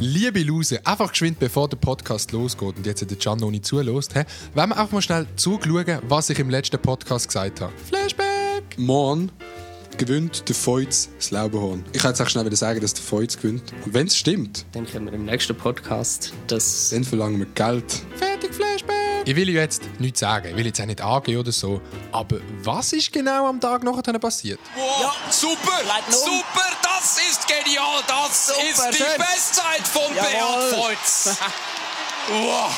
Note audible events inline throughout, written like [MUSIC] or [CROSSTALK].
Liebe Loser, einfach geschwind, bevor der Podcast losgeht und jetzt der Can noch nicht zulässt, he, wollen wir einfach mal schnell zuschauen, was ich im letzten Podcast gesagt habe. Flashback! Morgen gewinnt der Feuz das Lauberhorn. Ich kann jetzt auch schnell wieder sagen, dass der Feuz gewinnt. Und wenn es stimmt, Dann können wir im nächsten Podcast das. dann verlangen wir Geld. Fertig, Flashback! Ich will ja jetzt nichts sagen, ich will jetzt auch nicht angehen oder so, aber was ist genau am Tag nachher passiert? Wow, super, Leiten um. super, das ist genial, das Super, ist die schön. Bestzeit von Jawohl. Beat Voits. [LAUGHS] wow.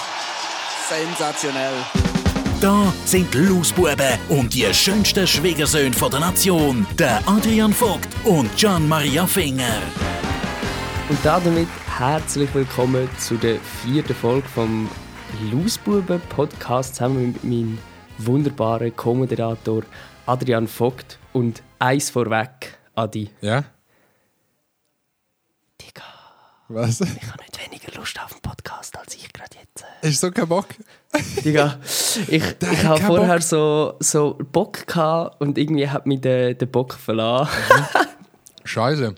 Sensationell. Da sind die Lausbuben und die schönsten Schwiegersöhne von der Nation, der Adrian Vogt und Gian Maria Finger. Und damit herzlich willkommen zu der vierten Folge vom Lausbuben Podcast zusammen mit meinem wunderbaren Co-Moderator Adrian Vogt und eins vorweg, Adi. Ja? Digga, Was? ich habe nicht weniger Lust auf den Podcast als ich gerade jetzt. Du so keinen Bock? Digga, ich, ich habe vorher Bock. so, so Bock gehabt und irgendwie hat mich der, der Bock verlassen. Scheiße.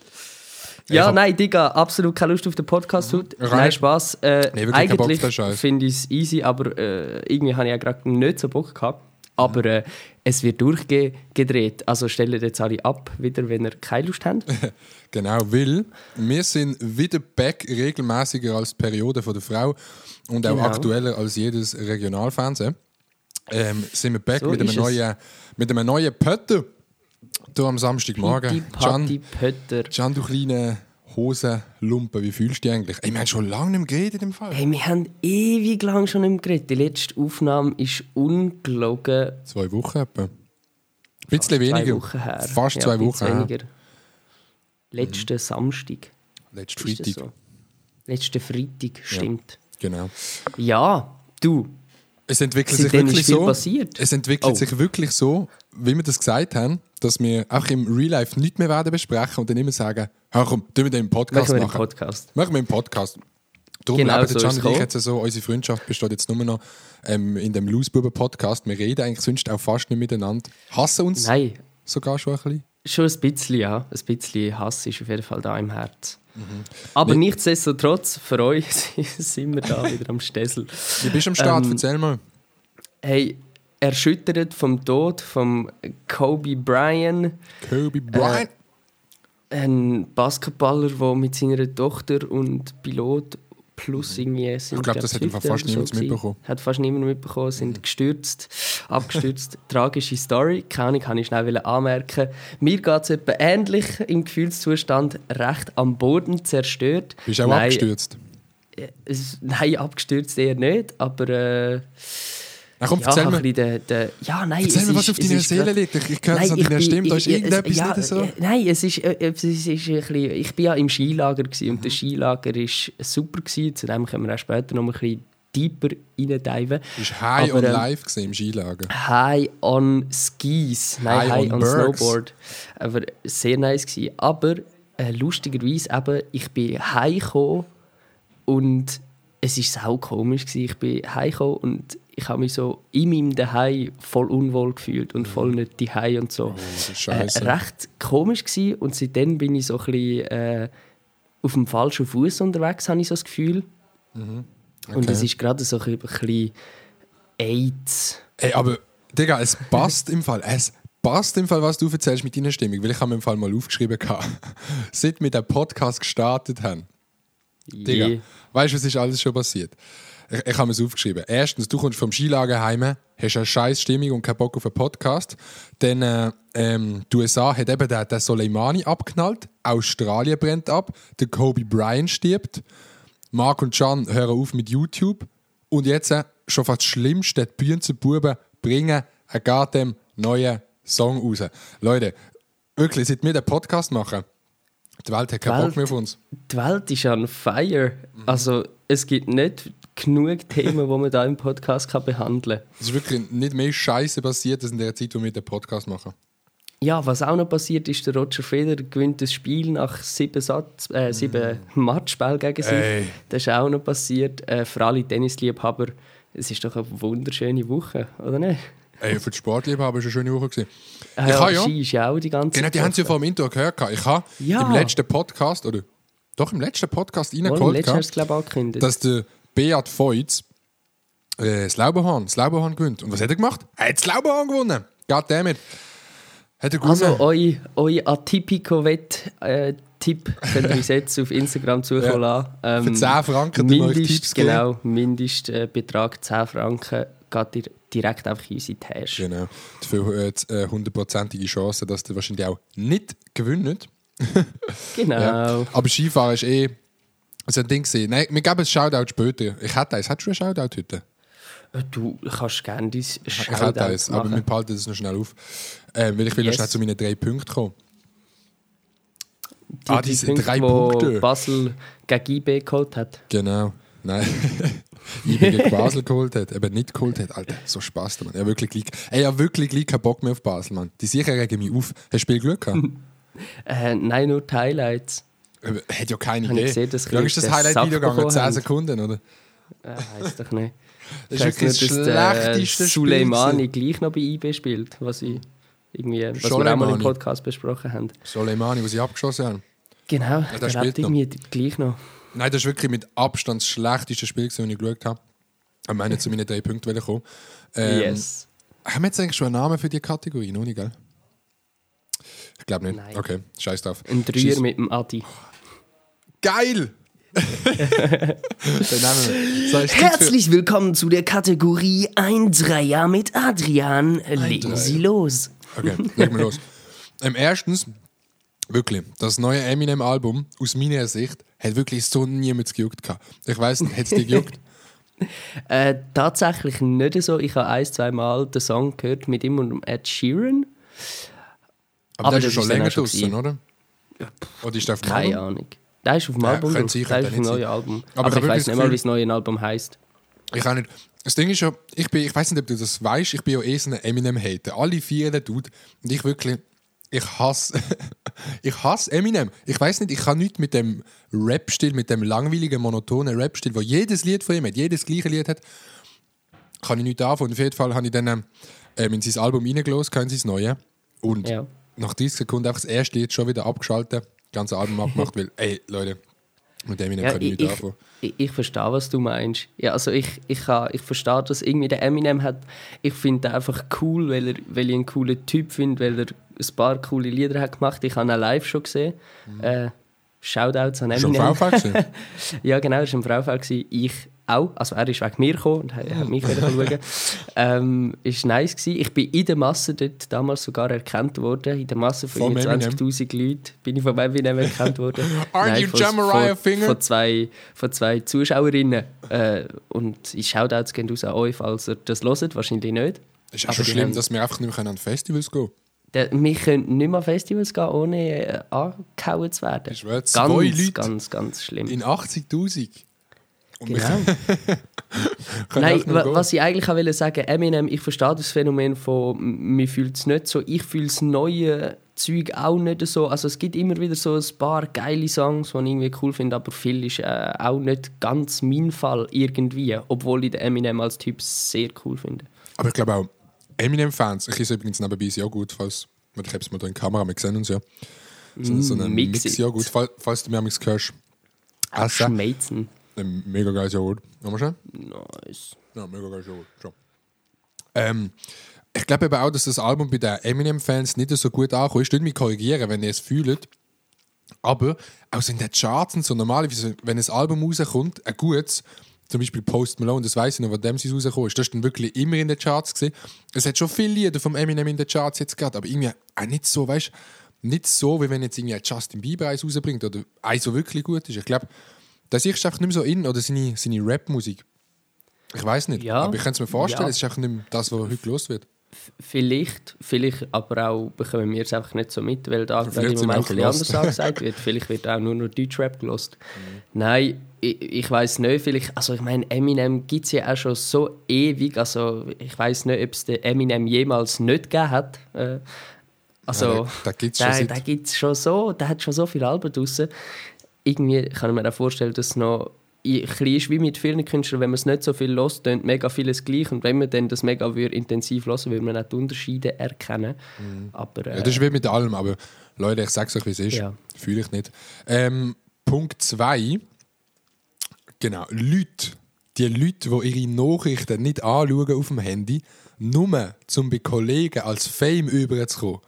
Ja, hab- nein, Digga, absolut keine Lust auf den Podcast heute. Rein- Nein, Spaß. Äh, Nee, eigentlich finde ich es easy, aber äh, irgendwie habe ich ja gerade nicht so Bock gehabt. Aber äh, es wird durchgedreht. Also stellt jetzt alle ab, wieder, wenn ihr keine Lust habt. [LAUGHS] Genau, weil wir sind wieder back regelmäßiger als die Periode von der Frau und auch Genau. aktueller als jedes Regionalfernsehen. Ähm, sind wir back So mit, einem es. neuen, mit einem neuen Pötter hier am Samstagmorgen. Pötter. Can, du kleine Hosenlumpen, wie fühlst du dich eigentlich? Ey, wir haben schon lange nicht mehr geredet im Fall. Hey, wir haben ewig lang schon nicht mehr geredet. Die letzte Aufnahme ist ungelogen Zwei Wochen etwa. Ein bisschen weniger. Wochen her. Fast Ja, zwei Wochen her. weniger. Letzten Samstag. Letzten Freitag. so? Letzten Freitag, stimmt. Genau. Ja, du. Es entwickelt sich wirklich so. passiert. Es entwickelt Oh. sich wirklich so, wie wir das gesagt haben, dass wir auch im Real Life nichts mehr werden besprechen und dann immer sagen, hör komm, tun wir den im Podcast Machen wir machen. den Podcast. Machen wir im Podcast. Darum Genau leben so Can und ich jetzt so, unsere Freundschaft besteht jetzt nur noch ähm, in dem Lausbuben-Podcast. Wir reden eigentlich sonst auch fast nicht miteinander. Hassen uns Nein, sogar schon ein bisschen. Schon ein bisschen, ja. Ein bisschen Hass ist auf jeden Fall da im Herz. Mhm. Aber nichtsdestotrotz, für euch [LAUGHS] sind wir da wieder am Stessel. Du bist am Start, Ähm, erzähl mal. Hey, erschüttert vom Tod von Kobe Bryant, Kobe Bryant. ein Basketballer, der mit seiner Tochter und Pilot plus irgendwie sind Ich glaub, das hat fast niemand gewesen. mitbekommen. Hat fast niemand mitbekommen, sind gestürzt, [LAUGHS] abgestürzt. Tragische Story, keine kann ich schnell anmerken. Mir geht es etwa ähnlich im Gefühlszustand, recht am Boden zerstört. bist auch Nein, abgestürzt. Es, nein, abgestürzt eher nicht, aber äh, Na komm, ja, erzähl mir. der, der, ja, nein, Erzähl mir, was ist- auf deiner Seele liegt. Ich, ich höre es an deiner Stimme, da ist irgendetwas ja, nicht so. äh, Nein, es ist, äh, es ist, ein bisschen, ich bin ja im Skilager gewesen, und das Skilager war super. Gewesen. Zu dem können wir auch später noch ein bisschen deeper reindiven. Ist High Aber, on ähm, Life gesehen im Skilager. High on Skis, nein, High High, on on. Snowboard. Aber sehr nice gewesen. Aber äh, lustigerweise eben, ich bin heimgekommen und es war sau komisch gewesen. Ich bin heimgekommen und ich habe mich so in meinem Daheim voll unwohl gefühlt und voll nicht daheim und so. Mhm. Oh, äh, recht komisch gewesen. und seitdem bin ich so ein bisschen äh, auf dem falschen Fuß unterwegs, habe ich so das Gefühl. Und Okay. es ist gerade so ein bisschen AIDS. Ey, aber, Digga, es passt im Fall. Es passt im Fall, was du erzählst mit deiner Stimmung. Weil ich habe mir im Fall mal aufgeschrieben, gehabt, [LAUGHS] seit wir den Podcast gestartet haben. Digga, Je. weißt du, was ist alles schon passiert? Ich, ich habe es aufgeschrieben. Erstens, du kommst vom Skilager heim, hast eine scheiß Stimmung und keinen Bock auf einen Podcast. Dann, äh, ähm, die USA hat eben den, den Soleimani abknallt. Australien brennt ab. Der Kobe Bryant stirbt. Mark und Can hören auf mit YouTube. Und jetzt, äh, schon fast das Schlimmste, die Bühnenbuben bringen einen goddamn neuen Song raus. Leute, wirklich, seit wir den Podcast machen, die Welt hat keinen Welt. Bock mehr auf uns. die Welt ist on fire. Also es gibt nicht genug Themen, die man da im Podcast kann behandeln kann. Es ist wirklich nicht mehr Scheiße passiert, als in der Zeit, wo wir den Podcast machen. Ja, was auch noch passiert ist, der Roger Federer gewinnt das Spiel nach sieben, Satz, äh, sieben Matchspielen gegen sich. Ey. Das ist auch noch passiert. Äh, für alle Tennisliebhaber, es ist doch eine wunderschöne Woche, oder nicht? Ey, für die Sportliebhaber war es eine schöne Woche. Gewesen. Äh, Ich habe ja- Ski ist ja auch die ganze Genau, die haben sie ja vor dem Intro gehört. Ich habe Ja. im letzten Podcast, oder doch im letzten Podcast reingeholt, ich dass der Beat Feutz äh, das Lauberhorn, das Lauberhorn gewinnt. Und was hat er gemacht? Er hat das Lauberhorn gewonnen. Goddammit. Hat er gewonnen. Also, euer eu Atypico-Wett-Tipp könnt ihr uns jetzt auf Instagram [LAUGHS] zukommen lassen. Ähm, Für 10 Franken wir euch Mindest, Tipps geben. Genau, Mindestbetrag 10 Franken geht ihr direkt einfach in unsere Tasche. Genau. Für äh, äh, hundertprozentige Chance, dass der wahrscheinlich auch nicht gewinnt. [LAUGHS] Genau. Ja. Aber Skifahren ist eh so ein Ding gewesen. Nein, wir geben ein Shoutout später. Ich hätte eins. Hättest du ein Shoutout heute? Äh, Du kannst gerne dein Ich hätte Shoutout eins, aber wir behalten das noch schnell auf. Ähm, weil ich will noch Yes. schnell zu meinen drei Punkten kommen. Die, Ah, die diese Punkte, drei Punkte. Basel gegen IB geholt hat. Genau. Nein. [LAUGHS] Gegen Basel geholt hat, eben nicht geholt hat. Alter, so Spaß, Mann. Ja, wirklich gleich. Ey, ja, wirklich gleich keinen Bock mehr auf Basel, Mann. Die sicher regen mich auf. Hast du Spiel Glück gehabt? [LAUGHS] Äh, nein, nur die Highlights. Äh, Hat ja keine Idee. gesehen, dass Wie lange ist das Highlight-Video gegangen? bekommen 10 haben. Sekunden, oder? Äh, weiss doch nicht. [LAUGHS] Das ist wirklich das schlechteste Spiel. Suleimani gleich noch bei IB spielt, was, ich irgendwie, was wir auch mal im Podcast besprochen haben. Soleimani, wo sie abgeschossen haben. Genau, der der spielt irgendwie gleich noch. Nein, das ist wirklich mit Abstand das schlechteste Spiel, gewesen, das ich geschaut habe. Ich meine, zu meinen drei Punkten kommen. Ähm, yes. Haben wir jetzt eigentlich schon einen Namen für die Kategorie? Noch nicht, gell? Ich glaube nicht. Nein. Okay, scheiß drauf. Ein Dreier Scheiss- mit dem Adi. Geil! [LAUGHS] So, Herzlich willkommen zu der Kategorie Ein Dreier mit Adrian. Legen Dreier. Sie los. Okay, legen wir los. Ähm, erstens, wirklich, das neue Eminem-Album, aus meiner Sicht, hat wirklich so niemand gejuckt. gehabt. Ich weiss nicht, hat es dich gejuckt? [LAUGHS] Äh, tatsächlich nicht so. Ich habe ein, zwei Mal den Song gehört mit ihm und Ed Sheeran. Aber, Aber der ist ja schon länger auch schon draußen, gewesen. oder? Oder ist der auf dem Keine Album? Ahnung. Der ist auf dem Ja, Album. sein, Der ist auf dem neuen. Album. Aber Aber, ich ich weiß nicht mal, wie das neue Album heisst. Ich auch nicht. Das Ding ist ja, ich, bin, ich weiß nicht, ob du das weißt, ich bin ja eh so ein Eminem-Hater. Alle vier Dude. Und ich wirklich, ich hasse, [LAUGHS] ich hasse Eminem. Ich weiß nicht, ich kann nichts mit dem Rap-Stil, mit dem langweiligen, monotonen Rap-Stil, wo jedes Lied von ihm hat, jedes gleiche Lied hat, kann ich nichts anfangen. Auf jeden Fall habe ich dann ähm, in sein Album reingelassen, in sein Neue. Und Ja. nach 30 Sekunden einfach das erste Lied schon wieder abgeschaltet, das ganze Album abgemacht, weil, ey, Leute, mit Eminem Ja, kann ich ich, nichts ich, anfangen. ich, ich verstehe, was du meinst. Ja, also ich, ich, kann, ich verstehe, dass irgendwie der Eminem hat. Ich finde ihn einfach cool, weil, er, weil ich einen coolen Typ finde, weil er ein paar coole Lieder hat gemacht. Ich habe ihn live schon gesehen. Äh, Shoutouts an Schon Eminem. VV gewesen? [LAUGHS] Ja, genau, das war im gewesen. Ich auch. Also er ist wegen mir gekommen und hat hat mich wieder schauen. [LAUGHS] ähm, ist nice gewesen. Ich bin in der Masse dort damals sogar erkannt worden. In der Masse von irgendwie 20'000 Leuten bin ich von Eminem erkannt worden. [LAUGHS] Aren't you von, John Mariah von, Finger? Von zwei, von zwei Zuschauerinnen. Äh, und ich Shoutouts gehen raus an euch, falls ihr das hört. Wahrscheinlich nicht. Es ist Aber schon schlimm, haben- dass wir einfach nicht mehr an Festivals gehen Der, wir können nicht mehr an Festivals gehen, ohne äh, angehauen zu werden. Ich schwör, ganz, zwei Leute ganz, ganz schlimm. In 80'000. Und wir Genau. [LAUGHS] Nein, was ich eigentlich auch wollte sagen, Eminem, ich verstehe das Phänomen von, mir fühlt es nicht so, ich fühle das neue Zeug auch nicht so. Also es gibt immer wieder so ein paar geile Songs, die ich irgendwie cool finde, aber viel ist äh, auch nicht ganz mein Fall irgendwie, obwohl ich den Eminem als Typ sehr cool finde. Aber ich glaube auch, Eminem-Fans, ich esse übrigens nebenbei ein Joghurt, falls, ich habe es mal da in der Kamera wir sehen uns ja. So, so ein Mix it. Mix-Joghurt, falls, falls du mir manchmal hörst. Essen. Schmeizen. Ein mega geiles Joghurt. Nochmal schnell? Nice. Ja, mega geiles Joghurt. Schon. Ähm, ich glaube eben auch, dass das Album bei den Eminem-Fans nicht so gut ankommt. Ich würde mich korrigieren, wenn ihr es fühlt. Aber auch so in den Charts und so normalerweise, wenn ein Album rauskommt, ein gutes, zum Beispiel Post Malone, das weiß ich noch, wo dem sie rausgekommen ist, das ist dann wirklich immer in den Charts gesehen. Es hat schon viele Lieder vom Eminem in den Charts jetzt gehabt, aber irgendwie auch nicht so, weißt nicht so, wie wenn jetzt irgendwie Justin Bieber eins rausbringt oder eins so wirklich gut ist. Ich glaube, das ist einfach nicht mehr so in oder seine, seine Rap-Musik. Ich weiß nicht, Ja. aber ich kann es mir vorstellen, Ja. es ist einfach nicht mehr das, was heute los wird. Vielleicht, vielleicht aber auch bekommen wir es einfach nicht so mit, weil da im Moment ein bisschen anders angesagt wird. Vielleicht wird auch nur noch Deutschrap gelost. Nein, ich, ich weiß nicht, vielleicht, also ich meine, Eminem gibt es ja auch schon so ewig, also ich weiß nicht, ob es den Eminem jemals nicht gegeben hat. Äh, also, Ja, den gibt's schon seit- so, der hat schon so viele Alben draussen. Irgendwie kann ich mir auch vorstellen, dass es noch bisschen ist wie mit vielen Künstlern, wenn man es nicht so viel hört, tönt mega vieles gleich. Und wenn man dann das mega intensiv hören würde man auch die Unterschiede erkennen. Aber äh, Ja, das ist wie mit allem, aber Leute, ich sag's euch, wie es ist. Ja. Fühle ich nicht. Ähm, Punkt 2. Genau, Leute, die Leute, die ihre Nachrichten nicht anschauen auf dem Handy, nur um bei Kollegen als Fame überzukommen.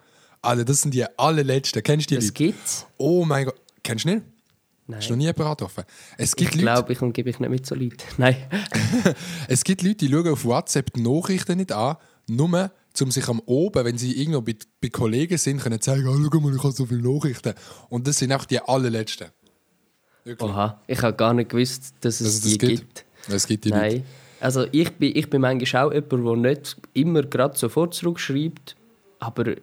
Alter, das sind die allerletzten. Kennst du die Das Leute? gibt's. Oh mein Gott. Kennst du nicht? Nein. Hast du noch nie jemanden getroffen? Es gibt Ich Leute, glaube, ich umgebe mich nicht mit so Leuten. [LAUGHS] Nein. [LAUGHS] es gibt Leute, die schauen auf WhatsApp die Nachrichten nicht an, nur um sich am Oben, wenn sie irgendwo bei, bei Kollegen sind, können zeigen, oh, schau mal, ich habe so viele Nachrichten. Und das sind auch die allerletzten. Wirklich. Oha, ich habe gar nicht gewusst, dass es Dass es das die gibt. gibt. Es gibt die Leute. Nein. Also ich bin, ich bin manchmal auch jemand, der nicht immer gerade sofort zurückschreibt, aber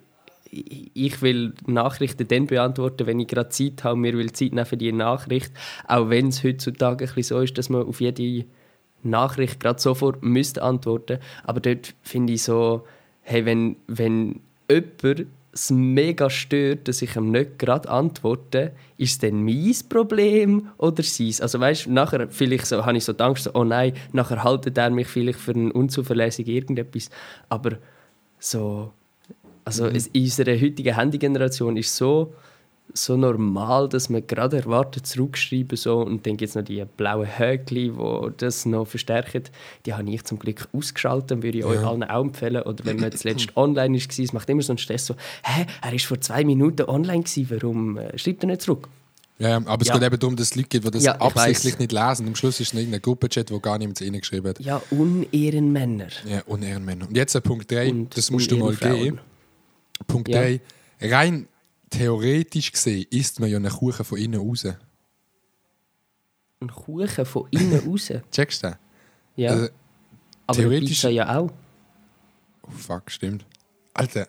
ich will Nachrichten dann beantworten, wenn ich gerade Zeit habe, mir will Zeit nehmen für die Nachricht, auch wenn es heutzutage ein so ist, dass man auf jede Nachricht gerade sofort müsste antworten. Aber dort finde ich so, hey, wenn, wenn jemand es mega stört, dass ich ihm nicht gerade antworte, ist es dann mein Problem oder sein? Also weißt, nachher vielleicht so, habe ich so Angst, so, oh nein, nachher haltet er mich vielleicht für einen unzuverlässig irgendetwas. Aber so, also es, in unserer heutigen Handygeneration ist so so normal, dass man gerade erwartet, zurückschreiben so und dann gibt es noch die blauen Häkchen, die das noch verstärken. Die habe ich zum Glück ausgeschaltet, würde ich euch allen auch empfehlen. Oder wenn man zuletzt online war, es macht immer so einen Stress so, hä, er ist vor zwei Minuten online gewesen, warum äh, schreibt er nicht zurück? Ja, ja, aber es Ja. geht eben darum, dass es Leute gibt, die das Ja, ich absichtlich nicht lesen. Am Schluss ist es irgendein Gruppenchat, wo gar niemand reingeschrieben hat. Ja, Unehrenmänner. Ja, Unehrenmänner. Und jetzt Punkt 3, Und das musst du mal geben. Punkt Ja. 3. Rein theoretisch gesehen isst man ja einen Kuchen von innen raus. Ein Kuchen von innen [LAUGHS] raus. Checkst du? Ja. Also, aber theoretisch- Pizza ja auch. Oh, fuck, stimmt. Alter,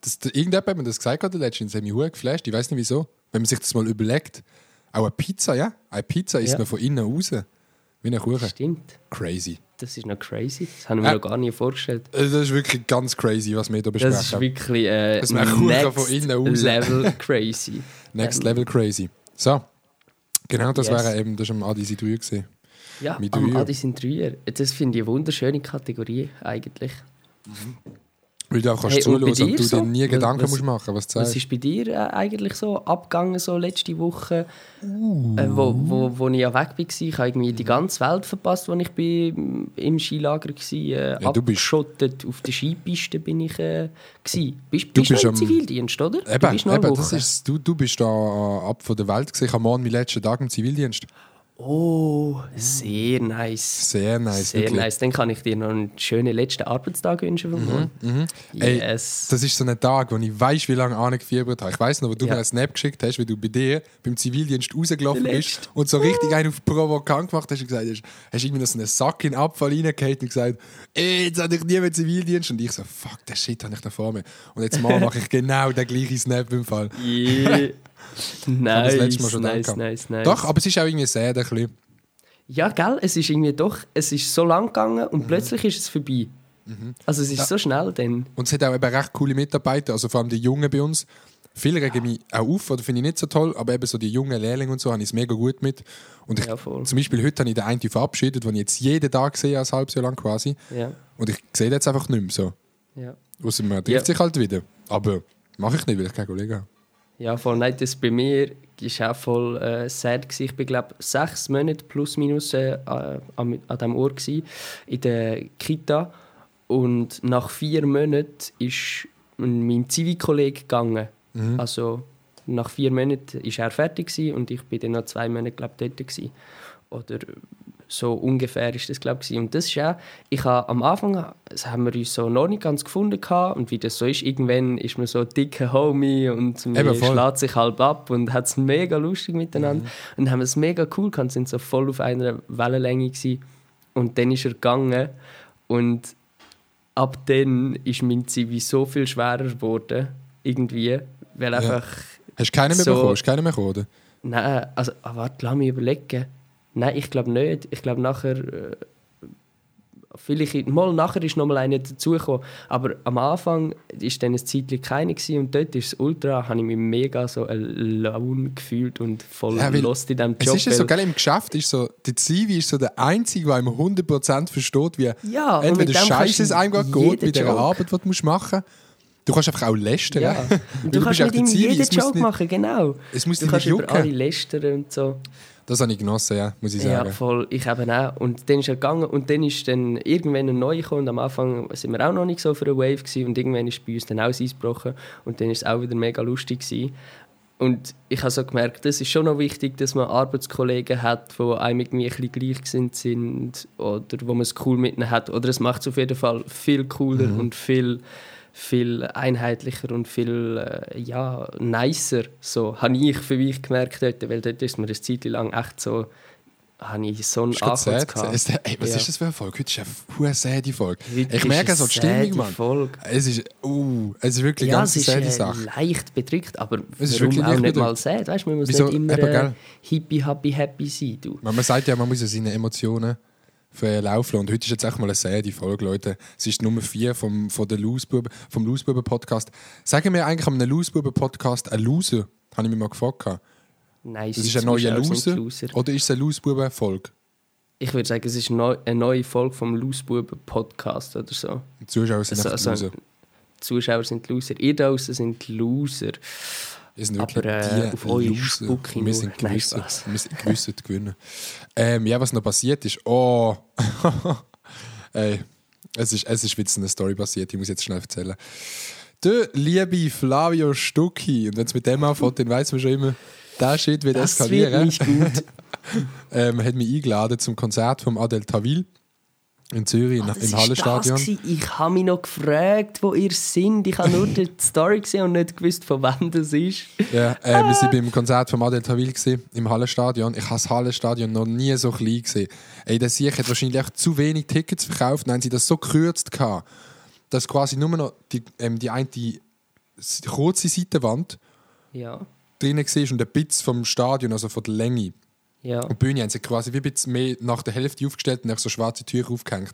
das, irgendjemand hat mir das gesagt gerade letztens, das hat mich hure geflasht. Ich weiß nicht wieso. Wenn man sich das mal überlegt. Auch eine Pizza, ja? Eine Pizza isst Ja. man von innen raus. Wie ein Kuchen. Stimmt. Crazy. Das ist noch crazy. Das haben wir Äh. noch gar nie vorgestellt. Also, Das ist wirklich ganz crazy, was wir hier besprechen. Das ist wirklich äh, Kuchen next von innen raus- Level crazy. [LAUGHS] Next Level crazy. So. Genau, das Yes. wäre eben, das war am Adi sein 3 gewesen. Ja, Mit am Dreier. Adi sind Dreier. Das finde ich eine wunderschöne Kategorie eigentlich. Weil du auch kannst Hey, bei zuhören und du so? dir nie Gedanken Was- musst machen, was du Was ist bei dir äh, eigentlich so abgegangen so letzte Woche, Uh. äh, wo, wo, wo ich ja weg war? Ich habe irgendwie die ganze Welt verpasst, als ich bin im Skilager war. Äh, Ja, du bist- auf der Skipiste bin ich äh, gsi. Bist, Du bist, bist du im Zivildienst, oder? du Eben, bist noch eine eben das ist, du, du bist da äh, ab von der Welt gewesen. Ich habe morgen meinen letzten Tag im Zivildienst. Oh, sehr nice. Sehr nice. Sehr wirklich. nice. Dann kann ich dir noch einen schönen letzten Arbeitstag wünschen. Mhm, Ey, Yes. Das ist so ein Tag, wo ich weiß, wie lange angefiebert habe. Ich weiß noch, wo du Ja. mir einen Snap geschickt hast, wie du bei dir beim Zivildienst rausgelaufen bist und so richtig einen auf provokant gemacht hast und gesagt hast, hast irgendwie noch so einen Sack in den Abfall reingehauen und gesagt, ey, jetzt habe ich nie mehr Zivildienst. Und ich so, fuck, der Shit habe ich da vor mir. Und jetzt mal mache ich genau den gleichen Snap im Fall. Yeah. [LAUGHS] Ich nice, letzte Mal schon nice, nice, nice. Doch, aber es ist auch irgendwie sehr bisschen. Ja, gell, es ist irgendwie doch, es ist so lang gegangen Mhm. und plötzlich ist es vorbei. Also es ist so schnell dann. Und es hat auch eben recht coole Mitarbeiter, also vor allem die Jungen bei uns. Viele regen mich auch auf, oder finde ich nicht so toll, aber eben so die jungen Lehrlinge und so habe ich es mega gut mit. Und ich, Ja, zum Beispiel heute habe ich den einen verabschiedet, den ich jetzt jeden Tag sehe, ein halbes Jahr lang quasi. Ja, Und ich sehe den jetzt einfach nicht mehr so. ja. Außer man trifft Ja. sich halt wieder. Aber mache ich nicht, weil ich keinen Kollegen habe. Ja, voll. Nein, das bei mir war auch voll äh, sad. Gewesen. Ich war, glaube sechs Monate plus minus äh, an, an diesem Ort gewesen, in der Kita. Und nach vier Monaten ist mein Zivilkollege gegangen. Also nach vier Monaten war er fertig und ich bin dann noch zwei Monate glaub, dort. Gewesen. Oder so ungefähr ist das glaube ich. Und das ist auch, ich habe am Anfang das haben wir uns so noch nicht ganz gefunden gehabt. und wie das so ist, irgendwann ist man so ein dicker Homie und man schlägt sich halb ab und hat es mega lustig miteinander und dann haben es mega cool gehabt, sind so voll auf einer Wellenlänge gewesen. und dann ist er gegangen und ab dann ist mein Zivi so viel schwerer geworden irgendwie, weil einfach Hast du keinen mehr So- bekommen? Hast du keinen mehr bekommen? oder? Nein, also, ah, warte, lass mich überlegen. Nein, ich glaube nicht. Ich glaube nachher. Äh, vielleicht, mal nachher ist noch mal einer dazugekommen. Aber am Anfang war dann ein Zeitchen keiner gewesen, und dort ist es ultra, habe ich mich mega so alone gefühlt und voll Ja, lost in diesem Es Job. ist ja so geil, im Geschäft ist so, der Zivi ist so der Einzige, der einem 100% versteht, wie Ja, entweder Scheiße es du einem geht jeden mit der. Arbeit, die du machen musst, Du kannst einfach auch lästern. Ja. [LAUGHS] Und du, kannst mit ihm jeden es Joke machen, genau. Es muss du kannst nicht über jucken. alle lästern und so. Das habe ich genossen, ja, muss ich Ja, sagen. voll. Ich eben auch. Und dann ist er gegangen und dann ist dann irgendwann ein neuer gekommen und am Anfang sind wir auch noch nicht so für eine Wave gewesen und irgendwann ist bei uns dann auch das Eis gebrochen und dann ist es auch wieder mega lustig gewesen. Und ich habe so gemerkt, das ist schon noch wichtig, dass man Arbeitskollegen hat, die einem irgendwie ein gleichgesinnt sind oder wo man es cool mit ihnen hat. Oder es macht es auf jeden Fall viel cooler Mhm. und viel, viel einheitlicher und viel äh, ja, nicer. So habe ich für mich gemerkt dort, weil dort ist mir eine Zeit lang echt so, habe ich so einen sad. gehabt. Ey, was Ja. ist das für eine Folge? Heute ist eine sad Folge. Heute Ich merke so die Stimmung, Mann. Folge. Es ist, uh, es ist wirklich Ja, eine ganz es ist sad äh, Sache. leicht bedrückt, aber Es ist wirklich auch nicht bedrückt. mal sad? Weißt, man muss Wieso? nicht immer Eben, äh, hippie, happy, happy sein. Du. Man man sagt ja, man muss ja seine Emotionen für laufen und heute ist jetzt echt mal eine sad Folge, Leute. Es ist Nummer 4 vom, von der Losebuben, vom Losebuben-Podcast. Sagen wir eigentlich an einem Losebuben-Podcast ein Loser? Habe ich mich mal gefragt. Nein, Das ist ein neuer Zuschauer sind Loser? Oder ist es eine Losebuben-Folge? Ich würde sagen, es ist neu, eine neue Folge vom Losebuben Podcast oder so. Die Zuschauer sind Also- also- Loser. Die Zuschauer sind Loser. Ihr da sind Loser. Wir sind Aber, wirklich äh, die Loser. Wir sind gewissen, wir sind gewissen gewinnen. Ähm, ja, was noch passiert ist, oh, [LAUGHS] ey, es ist, es ist so eine Story passiert, ich muss jetzt schnell erzählen. Der liebe Flavio Stucki, und wenn es mit dem anfängt, dann weiß man schon immer, der Shit wird Das wird eskalieren. gut. [LAUGHS] ähm, hat mich eingeladen zum Konzert vom Adel Tawil in Zürich, Ah, im, Hallenstadion. Ich habe mich noch gefragt, wo ihr seid. Ich habe nur die [LAUGHS] Story gesehen und nicht gewusst, von wem das ist. Ja, äh, wir waren beim Konzert von Adel Tawil gewesen, im Hallenstadion. Ich habe das Hallenstadion noch nie so klein gesehen. Ey, der Sieg hat wahrscheinlich echt zu wenig Tickets verkauft. Dann haben sie das so gekürzt, gehabt, dass quasi nur noch die, ähm, die eine die kurze Seitenwand Ja, drinnen war und ein Bitz vom Stadion, also von der Länge. Ja, Und die Bühne haben sie quasi wie ein bisschen mehr nach der Hälfte aufgestellt und dann so schwarze Türen aufgehängt.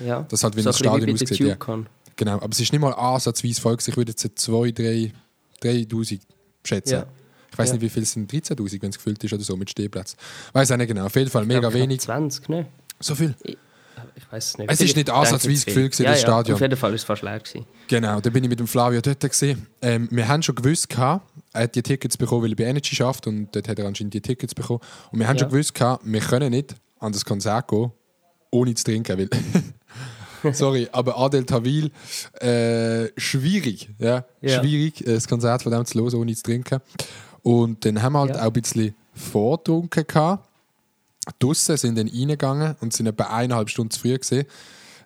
ja. Das hat wie so bisschen Stadion wie ausgesehen. Ja. Genau, aber es ist nicht mal ansatzweise voll. Ich würde jetzt 2, 3, 3000 schätzen. Ja. Ich weiß Ja. nicht, wie viel es sind 13.000, wenn es gefüllt ist oder so mit Stehplatz. Weiß auch nicht genau. Auf jeden Fall mega Ich glaub, wenig. 20, ne? So viel. Ich weiß es nicht. Es ist nicht ansatzweise ich gefüllt ja, das ja, Stadion. Auf jeden Fall war es fast leer. Gewesen. Genau, da bin ich mit dem Flavio dort. Ähm, wir haben schon gewusst, gehabt, er hat die Tickets bekommen, weil er bei Energy schafft und dort hat er anscheinend die Tickets bekommen. Und wir haben Ja. schon gewusst, wir können nicht an das Konzert gehen, ohne zu trinken. Weil [LAUGHS] Sorry, aber Adel Tawil, äh, schwierig. Ja? Ja. Schwierig, äh, das Konzert von dem zu hören, ohne zu trinken. Und dann haben wir halt Ja. auch ein bisschen vorgetrunken. gehabt. Draussen sind dann reingegangen und sind etwa eineinhalb Stunden zu früh gesehen.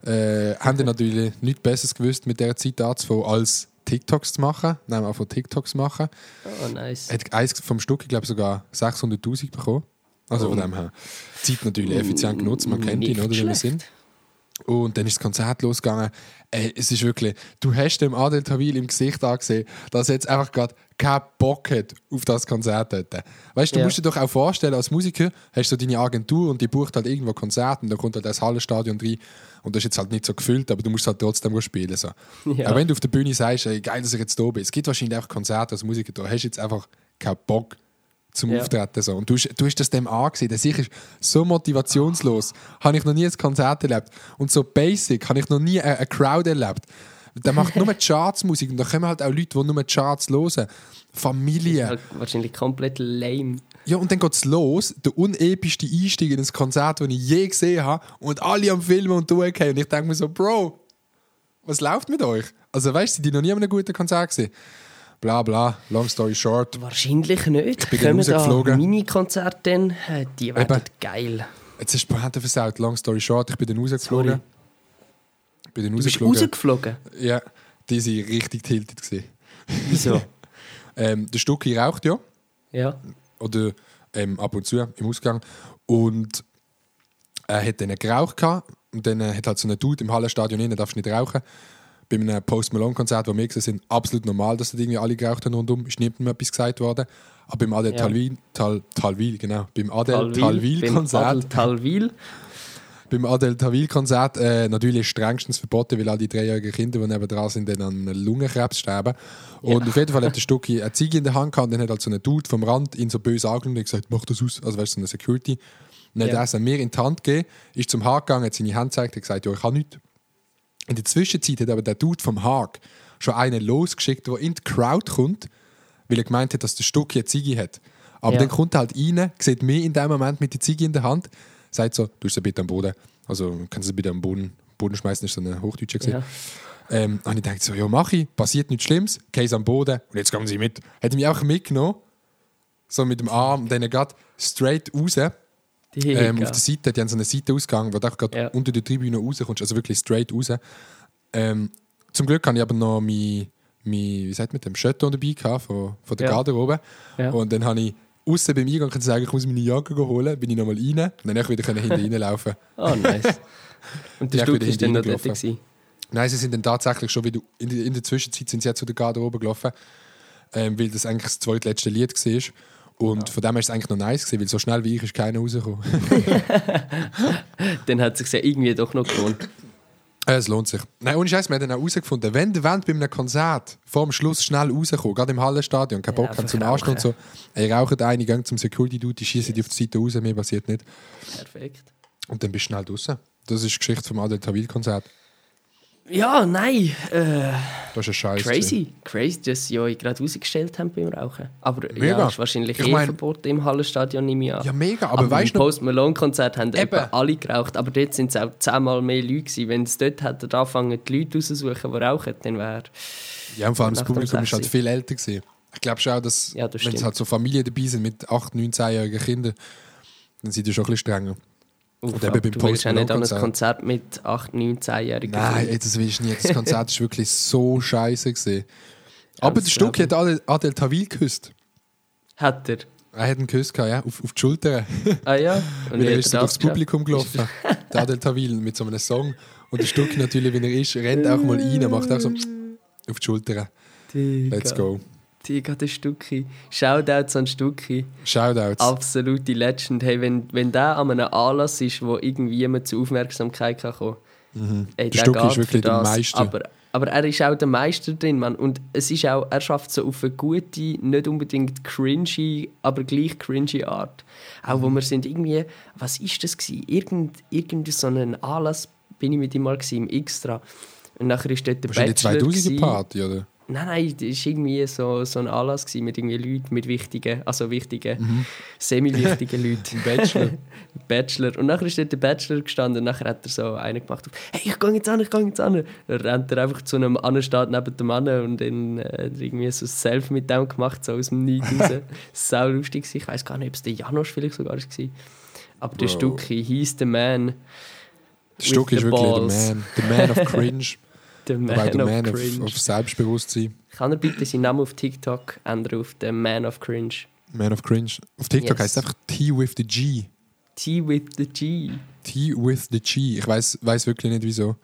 Äh, haben dann [LAUGHS] natürlich nichts Besseres gewusst, mit dieser Zeit anzufangen, als TikToks zu machen. Nein, einfach TikToks zu machen. Oh, nice. Hat eins vom Stück, ich glaube sogar 600'000 bekommen. Also von dem her. Zeit natürlich effizient genutzt, man kennt ihn, oder, wie wir sind. Und dann ist das Konzert losgegangen. Ey, es ist wirklich, du hast dem Adel Tawil im Gesicht angesehen, dass er jetzt einfach gerade keinen Bock hat auf das Konzert dort. Weißt du, du Ja. musst dir doch auch vorstellen, als Musiker hast du deine Agentur und die bucht halt irgendwo Konzerte und dann kommt halt das Hallenstadion rein und das ist jetzt halt nicht so gefüllt, aber du musst halt trotzdem spielen. So. Ja. Auch wenn du auf der Bühne sagst, ey, geil, dass ich jetzt da bin. Es gibt wahrscheinlich auch Konzerte als Musiker, da hast du jetzt einfach keinen Bock zum Ja. Auftreten. So. Und du, du hast das dem angesehen. Sich ist so motivationslos. Habe ich noch nie ein Konzert erlebt. Und so basic habe ich noch nie eine, eine Crowd erlebt. Der macht nur [LAUGHS] Chartsmusik und da kommen halt auch Leute, die nur Charts hören. Familie. Halt wahrscheinlich komplett lame. Ja, und dann geht es los. Der unepischste Einstieg in ein Konzert, das ich je gesehen habe. Und alle am Filmen und durchgehen. Und ich denke mir so, Bro, was läuft mit euch? Also weißt du, die noch nie an einem guten Konzert gesehen? Bla bla, long story short. Wahrscheinlich nicht. bin dann Kommen da rausgeflogen. Mini-Konzerte dann? Äh, Die werden Eben. geil. Jetzt ist die Pointe versaut, long story short. Ich bin dann rausgeflogen. Sorry. Ich bin dann Du bist rausgeflogen. rausgeflogen? Ja, die sind richtig tiltet. Wieso? [LAUGHS] Ähm, der Stucki raucht ja. ja. oder ähm, ab und zu im Ausgang. Und er hat dann geraucht gehabt, und dann äh, hat halt so ein Dude im Hallenstadion innen, darfst nicht rauchen. Bei einem Post Malone Konzert, wo wir gesehen sind, absolut normal, dass da irgendwie alle geraucht haben rundum, ist niemandem etwas gesagt worden. Aber beim Adel Ja. Talwil, Tal, Talwil, genau, beim Adel Talwil, Talwil Konzert, Talwil. beim Adel Tawil Konzert äh, natürlich strengstens verboten, weil all die dreijährigen Kinder, die neben dran sind, dann an Lungenkrebs sterben. Und auf jeden Fall hat der Stucki eine Ziege in der Hand gehabt und dann hat halt so ein Dude vom Rand ihn so böse angeschaut und gesagt, mach das aus. Also weißt du, so eine Security. Und dann Ja. hat er es an mir in die Hand gegeben, ist zum Haag gegangen, hat seine Hand gezeigt, hat gesagt, ja, ich habe nichts. In der Zwischenzeit hat aber der Dude vom Haag schon einen losgeschickt, der in die Crowd kommt, weil er gemeint hat, dass der Stucki eine Ziege hat. Aber Ja. dann kommt er halt rein, sieht mich in dem Moment mit der Ziege in der Hand, sagt so, du sie bitte am Boden. Also kannst du sie bitte am Boden, Boden schmeißen, ist so eine Hochdeutsche gesehen. Ja. Ähm, und ich dachte so, ja, mach ich, passiert nichts Schlimmes, Case am Boden und jetzt kommen sie mit. Hätte mich auch mitgenommen, so mit dem Arm, dann geht straight raus. Ähm, auf der Seite, die haben so einen Seitenausgang, wo du auch gerade Ja. unter der Tribüne rauskommst, also wirklich straight raus. Ähm, zum Glück habe ich aber noch mein, mein wie sagt man dem, Chateau dabei gehabt, von, von der Ja. Garderobe. Ja. Und dann habe ich außen beim Eingang können sagen, ich muss meine Jacke holen, bin ich nochmal rein und dann wieder hinten [LAUGHS] reinlaufen. Oh, nice. [LAUGHS] Und der Stuck ist dann noch dort. gewesen. Nein, sie sind dann tatsächlich schon wieder, in der, in der Zwischenzeit sind sie jetzt zu der Garderobe gelaufen, ähm, weil das eigentlich das zweitletzte Lied war. Und von dem her ist es eigentlich noch nice gewesen, weil so schnell wie ich ist keiner rausgekommen. [LAUGHS] Dann hat sich ja irgendwie doch noch gelohnt. Äh, Es lohnt sich. Nein, ohne Scheiß, wir haben dann auch herausgefunden, wenn der wollt bei einem Konzert vor dem Schluss schnell rauskommen, gerade im Hallenstadion, keinen Bock Ja, haben zum Anstehen und so, ey, rauchen eine, gehen zum Security-Dude, schießen die auf die Seite raus, mehr passiert nicht. Perfekt. Und dann bist du schnell draußen. Das ist die Geschichte vom Adel Tawil-Konzert. Ja, nein. Äh, Das ist ein Scheiß. crazy. Crazy, dass sie euch gerade rausgestellt haben beim Rauchen. Aber Mega. ja, ist wahrscheinlich Ich eh mein- verboten im Hallenstadion, ich an. Ja, mega. Aber, Aber weißt du Post Malone-Konzert haben Eben. alle geraucht. Aber dort sind es auch zehnmal mehr Leute gewesen. Wenn es dort hätten angefangen, die Leute rauszusuchen, die rauchen, dann wäre... ja, und vor allem das Publikum ist halt viel älter gewesen. Ich glaube schon auch, dass, Ja, das wenn es halt so Familien dabei sind mit 8, 9, 10-jährigen Kindern, dann sind die schon ein bisschen strenger. Uff, eben beim du willst ja nicht an ein. Konzert mit 8, 9, 10-Jährigen. Nein, ey, das willst du nie. Das Konzert ist wirklich so scheiße gesehen. Aber das der glaub hat Adel, Adel Tawil geküsst. Hat er? Er hat einen Kuss gehabt, ja, auf, auf die Schulter. Ah ja? [LAUGHS] Und er ist das durchs? Publikum gelaufen. [LAUGHS] der Adel Tawil mit so einem Song. Und der Stuck natürlich, wie er ist, rennt auch mal rein, macht auch so auf die Schulter. Let's go. Digga, der Stucki. Shoutouts an Stucki. Shoutouts. Absolute Legend. Hey, wenn, wenn der an einem Anlass ist, wo irgendwie jemand zur Aufmerksamkeit kann kommen kann, ey, Der Stucki geht ist wirklich der. Meister. Aber, aber er ist auch der Meister drin, Mann. Und es ist auch, er schafft so auf eine gute, nicht unbedingt cringy, aber gleich cringy Art. Auch Mhm. wo wir sind irgendwie, was ist das gewesen? Irgend, irgend so einen Anlass bin ich mit ihm mal gewesen, im Extra. Und nachher ist dort der Bachelor 2000er gewesen. Party, oder? Nein, nein, das war irgendwie so, so ein Anlass gewesen mit irgendwie Leuten, mit wichtigen, also wichtigen, semi-wichtigen Leuten. [LAUGHS] Bachelor. [LAUGHS] Bachelor. Und nachher ist dort der Bachelor gestanden und nachher hat er so einen gemacht, hey, ich gehe jetzt an, ich gehe jetzt an. Dann rennt er einfach zu einem anderen Start neben dem Mann und dann äh, hat er irgendwie so ein Selfie mit dem gemacht, so aus dem Nichts raus. [LAUGHS] Sau lustig gewesen. Ich weiß gar nicht, ob es der Janosch vielleicht sogar war. Aber der Bro. Stucki hieß der Man, Der Stuck ist the wirklich der Man. Der Man of Cringe. Der Man, Wobei of Man of, Cringe. of Selbstbewusstsein. Kann er bitte seinen Namen auf TikTok ändern auf den Man of Cringe? Man of Cringe. Auf TikTok Yes. heißt es einfach T with the G. T with the G. T with the G. Ich weiß weiß wirklich nicht wieso.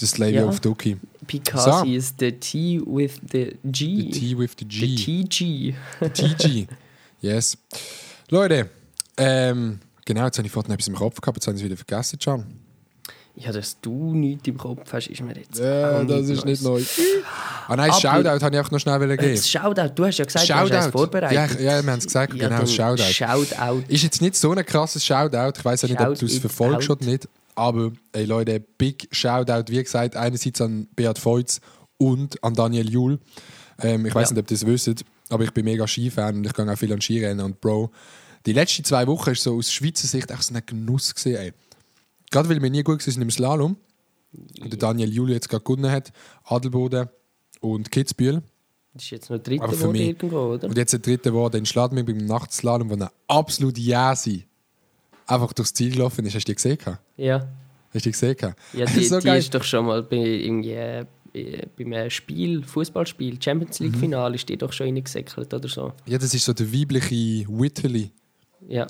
Das Lady Ja. of Duki. Because So. he is the T with the G. The T with the The G. TG. TG. [LAUGHS] Yes. Leute, ähm, genau, jetzt habe ich vorhin etwas im Kopf gehabt, jetzt habe ich es wieder vergessen, Can. Ja, dass du nichts im Kopf hast, ist mir jetzt Ja, auch das ist nicht neu. Ah nein, Aber- Shoutout habe ich auch noch schnell geben. Das Shoutout, du hast ja gesagt, du hast Shoutout. vorbereitet. Ja, ja, wir haben es gesagt, Ja, genau, Shoutout. Shoutout. Ist jetzt nicht so ein krasses Shoutout. Ich weiß ja nicht, ob du es verfolgst out. oder nicht. Aber, ey Leute, big Shoutout, wie gesagt, einerseits an Beat Feutz und an Daniel Juhl. Ähm, ich weiß Ja. nicht, ob ihr das wisst, aber ich bin mega Skifan und ich gehe auch viel an Skirennen. Und Bro, die letzten zwei Wochen ist so aus Schweizer Sicht echt so ein Genuss gesehen. Ey. Gerade weil wir nie gut waren im Slalom und der Daniel Juhl jetzt gerade gewonnen hat, Adelboden und Kitzbühel. Das ist jetzt noch dritte Aber für mich. irgendwo, oder? Und jetzt der dritte war in Schladming beim Nachtslalom, wo er absolut ja sie einfach durchs Ziel gelaufen ist. Hast du die gesehen? Ja. Hast du die gesehen? Ja, [LAUGHS] die, so die ist doch schon mal bei, irgendwie, äh, beim äh, Spiel, Fußballspiel, Champions Mhm. League Finale, ist die doch schon reingesäckelt oder so. Ja, das ist so der weibliche Whitley. Ja,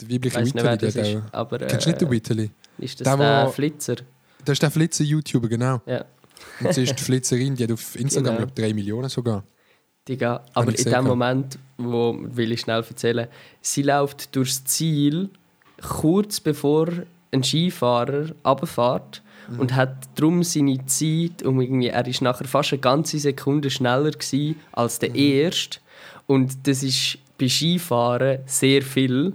Der ich weibliche nicht, Whitley. der ist. Aber, äh, Kennst du nicht den Whitley? Ist das Der, der, Flitzer? Das ist der Flitzer-YouTuber, genau. Ja. Und sie ist die Flitzerin, die hat auf Instagram Genau. glaub, 3 Millionen sogar. Digga, aber in dem. Moment, wo will ich schnell erzählen, sie läuft durchs Ziel kurz bevor ein Skifahrer runterfährt Mhm. und hat darum seine Zeit, um irgendwie, er ist nachher fast eine ganze Sekunde schneller gewesen als Mhm. der erste und das ist bei Skifahren sehr viel.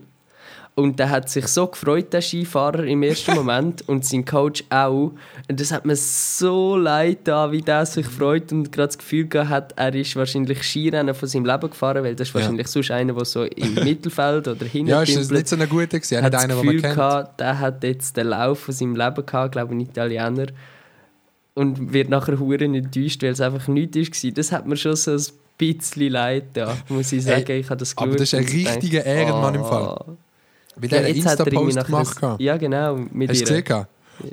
Und der hat sich so gefreut, der Skifahrer, im ersten Moment [LAUGHS] und sein Coach auch. Und das hat mir so leid da, wie der sich freut und gerade das Gefühl gehabt hat, er ist wahrscheinlich Skirennen von seinem Leben gefahren, weil das ist Ja. wahrscheinlich sonst einer, der so im [LAUGHS] Mittelfeld oder hinten Ja, ist das dümpelt. nicht so ein guter gewesen? hat Nicht das einer, den man Gefühl kennt. gehabt, der hat jetzt den Lauf von seinem Leben gehabt, glaube ich, ein Italiener. Und wird nachher huren enttäuscht, weil es einfach nichts war. Das hat mir schon so ein bisschen leid da, muss ich sagen. Ey, ich habe das aber geschaut das ist ein richtiger Ehrenmann im Fall. Ah. Weil der einen jetzt hat er irgendwie Insta-Post gemacht das-. Ja, genau. Mit Hast du gesehen?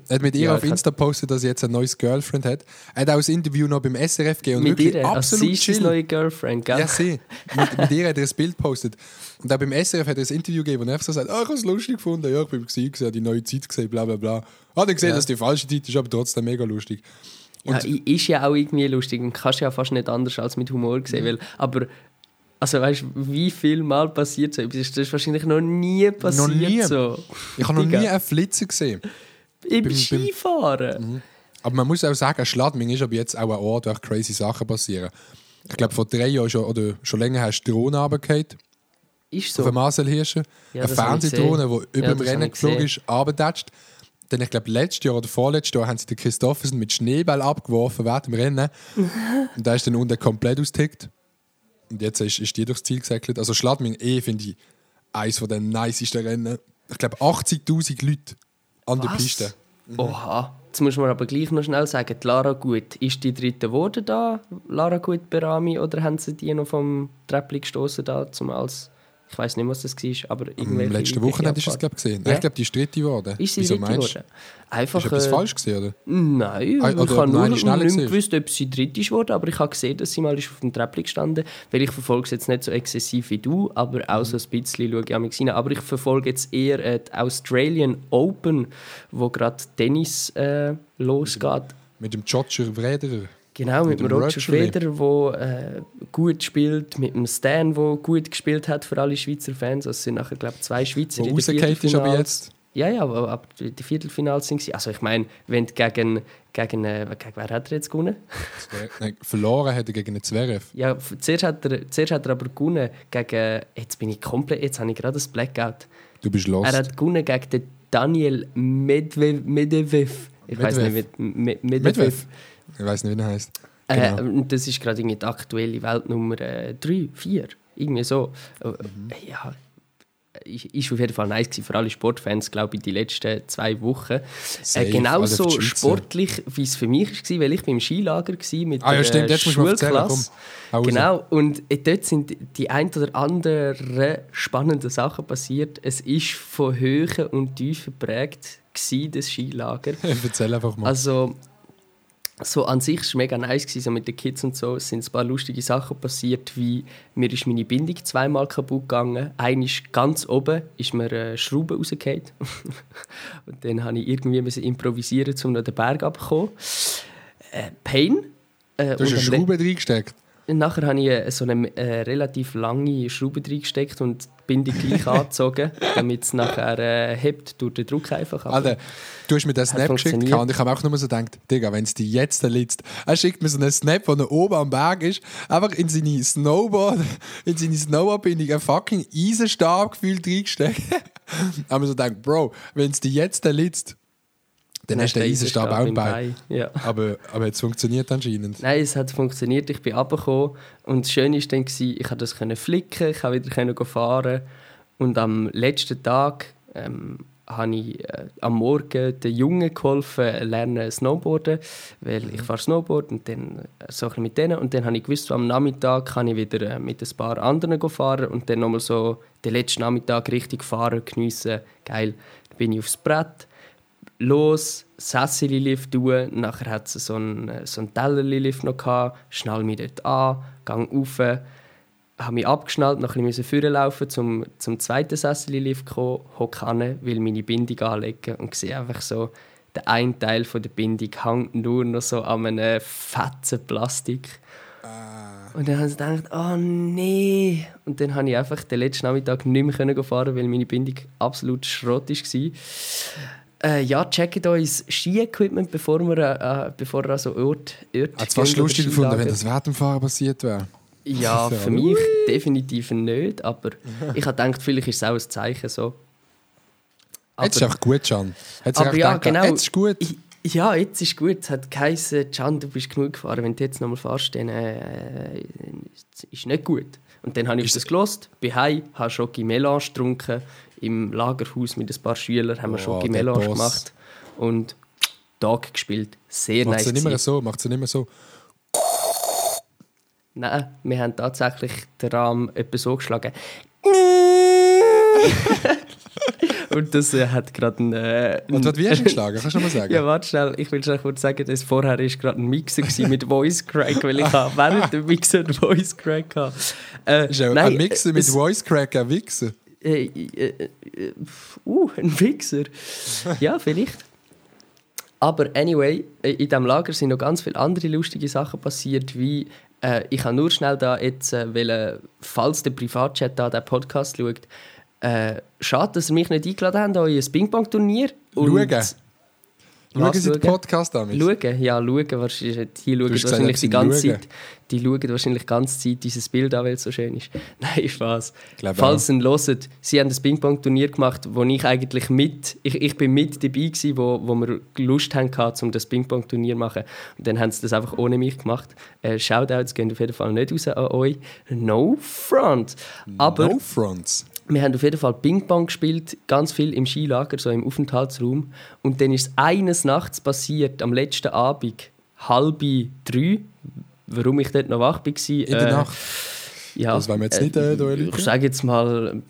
Er hat mit ihr Ja, auf ich Insta postet, dass er jetzt ein neues Girlfriend hat. Er hat auch das Interview noch beim SRF gegeben und Mit wirklich ihr. Also absolut sie ist das chill. neue Girlfriend, gell? Ja, sie. Mit, mit ihr hat er ein Bild gepostet. Und auch beim SRF hat er ein Interview gegeben, wo er einfach so sagt, ah, ich habe es lustig gefunden, ja, ich bin gesehen, gesehen, die neue Zeit gesehen, bla bla bla. Ah, dann gesehen, Ja. dass die falsche Zeit ist, aber trotzdem mega lustig. Ja, i- ist ja auch irgendwie lustig und kannst ja fast nicht anders als mit Humor sehen. Weil, aber, also weißt du, wie viel Mal passiert so etwas? Das ist wahrscheinlich noch nie passiert. nie. So. Ich habe noch nie einen Flitzer gesehen. Im beim- Skifahren. Aber man muss auch sagen, Schladming ist aber jetzt auch ein Ort, wo echt crazy Sachen passieren. Ich glaube, vor drei Jahren schon, oder schon länger hast du Drohne runtergefallen, Ist auf so. dem Marcel Hirscher. Ja, eine Fernsehdrohne, die über Ja, dem Rennen geflogen ist, runtergetatscht. Dann, ich glaube, letztes Jahr oder vorletztes Jahr haben sie den Christoffersen mit Schneeball abgeworfen während dem Rennen. [LAUGHS] Und der ist dann unten komplett ausgetickt. Und jetzt ist, ist die durchs Ziel gesäckelt. Also Schladming eh finde ich eines der nicesten Rennen. Ich glaube 80'000 Leute an der Was? Piste. Oha. Jetzt muss man aber gleich noch schnell sagen, die Lara Gut, ist die dritte geworden da, Lara Gut Berami, oder haben sie die noch vom Treppli gestoßen da, zum als, ich weiß nicht, was das war, aber irgendwelche letzten Wochenende ist es, glaube gesehen. Ja. Ich glaube, die ist dritte geworden. Ist sie Wieso dritte du? geworden? Einfach, Ist etwas äh, falsch gesehen, oder? Nein, Ah, ich oder habe nur nicht gewusst, ob sie dritt ist worden, aber ich habe gesehen, dass sie mal ist auf dem Treppli gestanden weil ich verfolge es jetzt nicht so exzessiv wie du, aber auch so ein bisschen schaue ich an mich rein. Aber ich verfolge jetzt eher äh, die Australian Open, wo gerade Tennis äh, losgeht. Mit dem Jodger Vrederer. Genau, mit, Mit dem Roger Federer, der äh, gut spielt, mit dem Stan, der gut gespielt hat für alle Schweizer Fans. Also es sind nachher, glaube ich, zwei Schweizer Wo in rausgefallen ist aber jetzt. Ja, ja, aber ab die Viertelfinals sind sie. Also ich meine, wenn du gegen, gegen, äh, gegen wer hat er jetzt gewonnen? Nein, verloren hat er gegen den Zverev. Ja, zuerst hat er, zuerst hat er aber gewonnen gegen, jetzt bin ich komplett, jetzt habe ich gerade das Blackout. Du bist los. Er hat gewonnen gegen den Daniel Medvedev. Ich weiß nicht, Medvedev. Medvedev. Ich weiß nicht, wie er heißt. Äh, Genau. und das ist gerade die aktuelle Weltnummer 3, 4. Irgendwie so. Äh, Mhm. äh, Ja, ist, auf jeden Fall nice gewesen für alle Sportfans, glaube ich, die letzten zwei Wochen. Safe, Äh, genauso also Schweizer. sportlich, wie es für mich war, weil ich beim Skilager war mit Ah ja, der stimmt, jetzt erzählen, Schulklasse. raus. Genau, und äh, dort sind die ein oder anderen spannenden Sachen passiert. Es ist von Höhen und Tiefen geprägt, das Skilager. [LAUGHS] Erzähl einfach mal. Also, so an sich war es mega nice, gewesen, so mit den Kids und so. Es sind ein paar lustige Sachen passiert, wie mir ist meine Bindung zweimal kaputt gegangen. Eine ist ganz oben, ist mir eine Schraube rausgefallen. [LAUGHS] und dann musste ich irgendwie müssen improvisieren, um noch den Berg abzukommen. Äh, Pain. Äh, du hast eine Schraube reingesteckt. Nachher habe ich äh, so eine äh, relativ lange Schraube reingesteckt und die Bindung gleich [LAUGHS] angezogen, damit es nachher äh, hebt durch den Druck einfach. Aber- Alter, du hast mir den Snap geschickt und ich habe auch nur so gedacht, Digga, wenn es dir jetzt liegt. Er schickt mir so einen Snap, wo er oben am Berg ist, einfach in seine Snowboard, in seine Snowboardbindung einen fucking Eisenstab gefühlt reingesteckt. [LAUGHS] haben wir so gedacht, Bro, wenn es dir jetzt liegt, dann hast du den Eisenstab auch im Bein. Ja. Aber, aber jetzt funktioniert anscheinend. Nein, es hat funktioniert. Ich bin runtergekommen und das Schöne war dann, ich konnte das flicken, ich konnte wieder fahren und am letzten Tag ähm, habe ich äh, am Morgen den Jungen geholfen, lernen Snowboarden, weil ich fahre Snowboard und dann äh, so ein bisschen mit denen und dann habe ich gewusst, am Nachmittag kann ich wieder äh, mit ein paar anderen fahren und dann nochmal so den letzten Nachmittag richtig fahren, geniessen, geil. Dann bin ich aufs Brett, los, Sesseli-Lift tun, nachher hat es so einen, so einen Tellerli-Lift noch gehabt, schnall mich dort an, gang rauf, habe mich abgeschnallt, noch ein bisschen vorne laufen, zum, zum zweiten Sesseli-Lift kommen, hocke an, will meine Bindung anlegen und sehe einfach so, der eine Teil von der Bindung hängt nur noch so an einem fetzen Plastik. Und dann habe ich gedacht, oh nee. Und dann habe ich einfach den letzten Nachmittag nicht mehr fahren, weil meine Bindung absolut Schrott war. Äh, ja, checkt uns Ski-Equipment, bevor wir, äh, bevor wir an so Ort, Ort hätte es fast lustig gefunden, wenn das während dem Fahren passiert wäre. Ja, [LAUGHS] für mich definitiv nicht, aber ich habe gedacht, vielleicht ist es auch ein Zeichen so. Jetzt ist einfach gut, Can. Jetzt Aber ja, gedacht, genau. Jetzt ist gut. Ich- Ja, jetzt ist gut. Es hat geheißen, Can, du bist genug gefahren. Wenn du jetzt nochmal fährst, dann äh, ist nicht gut. Und dann habe ich das gelost, bin heim, habe Schoki Melange getrunken. Im Lagerhaus mit ein paar Schülern haben wir Oh, Schoki der Melange Boss. gemacht. Und Tag gespielt. Sehr Macht nice. sie nicht mehr so, macht sie nicht mehr so. Nein, wir haben tatsächlich den Rahmen etwa so geschlagen. [LAUGHS] Und das äh, hat gerade ein... Äh, Und was wie hast du geschlagen? Kannst du mal sagen? [LAUGHS] Ja, warte schnell. Ich will schon kurz sagen, dass vorher ist gerade ein Mixer mit Voice Crack, weil ich habe [LAUGHS] während dem Mixer einen Voice Crack hatte. Äh, ist ja nein, ein Mixer äh, mit es- Voice Crack, ein Wichser. Äh, äh, äh, uh, ein Mixer. ja, vielleicht. Aber anyway, äh, in diesem Lager sind noch ganz viele andere lustige Sachen passiert, wie äh, ich habe nur schnell da jetzt, äh, wollen, falls der Privatchat da den Podcast schaut, äh, schade, dass ihr mich nicht eingeladen habt an euer Ping-Pong-Turnier. Schauen. Schauen Sie den? Podcast an. Schauen, ja, schauen. Wahrscheinlich, die schauen gesagt, wahrscheinlich die ganze schauen. Zeit. Die schauen wahrscheinlich die ganze Zeit dieses Bild an, weil es so schön ist. [LAUGHS] Nein, Spaß. Falls Sie ihn hören, sie haben das Ping-Pong-Turnier gemacht, wo ich eigentlich mit, ich, ich bin mit dabei gewesen, wo, wo wir Lust hatten, um das Ping-Pong-Turnier zu machen. Und dann haben sie das einfach ohne mich gemacht. Äh, Shoutouts gehen auf jeden Fall nicht raus an euch. No front. Aber No Fronts. Wir haben auf jeden Fall Ping-Pong gespielt, ganz viel im Skilager, so im Aufenthaltsraum. Und dann ist es eines Nachts passiert, am letzten Abend, halb drei, warum ich dort noch wach war. In der Nacht. Ja, Das wollen wir jetzt nicht, äh, da erläutern. Ich sage jetzt mal,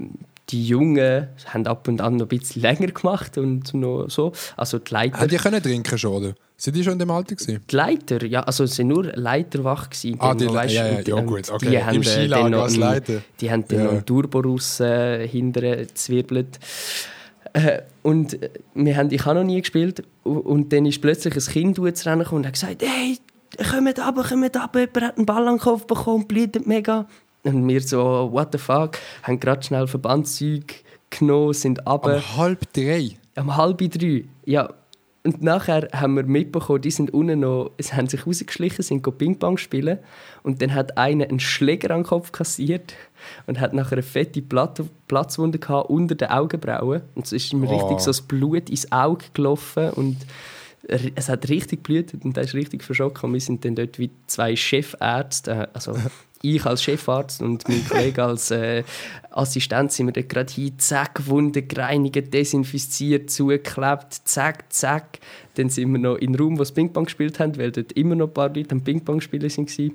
die Jungen haben ab und an noch ein bisschen länger gemacht und noch so. Also die Leiter. Haben die können trinken schon, oder? Sind die schon in dem Alter gewesen? Die Leiter, ja, also es sind nur Leiter wach gewesen. Ah, die weisst, ja, ja, ja, gut, okay. Die Im haben äh, Skilager noch als Leiter. Die haben dann Ja. noch einen Turborus äh, hinterher gezwirbelt. Äh, und äh, wir haben, ich habe noch nie gespielt. Und dann ist plötzlich ein Kind zu rennen gekommen und hat gesagt, hey, kommt runter, kommt runter, jemand hat einen Ball an den Kopf bekommen, blutet mega. Und wir so, what the fuck, haben gerade schnell Verbandszeug genommen, sind runter. Um halb drei. Um halb drei, ja. Und nachher haben wir mitbekommen, die sind unten noch, es haben sich rausgeschlichen, sind Ping-Pong spielen. Und dann hat einer einen Schläger an den Kopf kassiert und hat nachher eine fette Platt Platzwunde gehabt unter den Augenbrauen. Und es ist ihm Oh. richtig so das Blut ins Auge gelaufen und es hat richtig geblutet und er ist richtig verschockt. Und wir sind dann dort wie zwei Chefärzte, äh, also ich als Chefarzt und mein Kollege als äh, Assistent sind wir dort gerade hin, zack, Wunde gereinigt, desinfiziert, zugeklebt, zack, zack. Dann sind wir noch in den Raum, wo sie Ping-Pong gespielt haben, weil dort immer noch ein paar Leute am Ping-Pong spielen waren.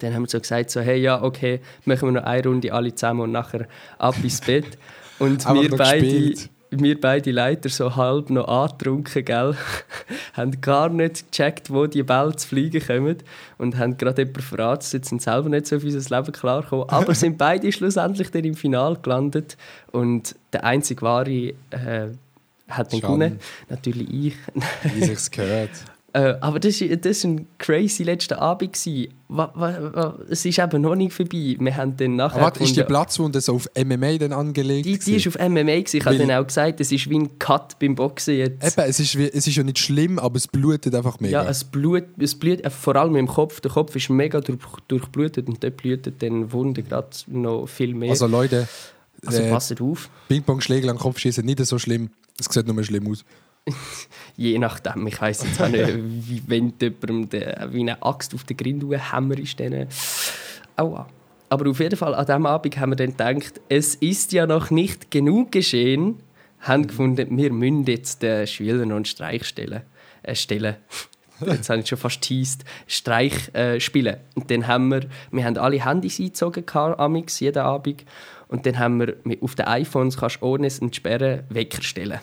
Dann haben wir so gesagt, so, hey, ja, okay, machen wir noch eine Runde alle zusammen und nachher ab ins Bett. Und wir beide, gespielt. Wir beide Leiter so halb noch angetrunken, gell? [LAUGHS] haben gar nicht gecheckt, wo die Bälle zu fliegen kommen und haben gerade jemanden verarztet, sind selber nicht so auf unser Leben klargekommen, [LAUGHS] aber sind beide schlussendlich dann im Finale gelandet und der einzige wahre äh, hat Schade. gewonnen, natürlich ich. Wie sich's gehört. [LAUGHS] Äh, aber das war das ein crazy letzter Abend. gewesen. Es ist eben noch nicht vorbei. Wir haben dann nachher Aber warte, ist die Platzwunde so auf MMA dann angelegt? die, die ist auf MMA. Gewesen. Ich habe dann auch gesagt, es ist wie ein Cut beim Boxen jetzt. Eben, es ist, wie, es ist ja nicht schlimm, aber es blutet einfach mega. Ja, es blutet, es blutet äh, vor allem im Kopf. Der Kopf ist mega durch, durchblutet und dort blutet dann Wunde gerade noch viel mehr. also Leute, Also äh, passt auf. Ping-Pong-Schläge an den Kopf schießen nicht so schlimm. Es sieht nur schlimm aus. [LAUGHS] Je nachdem, ich weiss jetzt auch nicht, wie, wenn jemandem der, wie eine Axt auf den Grind hämmerst, dann... Aua. Aber auf jeden Fall, an diesem Abend haben wir dann gedacht, es ist ja noch nicht genug geschehen, haben gefunden, wir müssen jetzt den Schülern noch einen Streich stellen. Äh, stellen. [LAUGHS] Jetzt habe ich schon fast teased. Streich äh, spielen. Und dann haben wir, wir haben alle Handys eingezogen, amix, jeden Abend. Und dann haben wir, auf den iPhones kannst du ohne es entsperren Wecker stellen.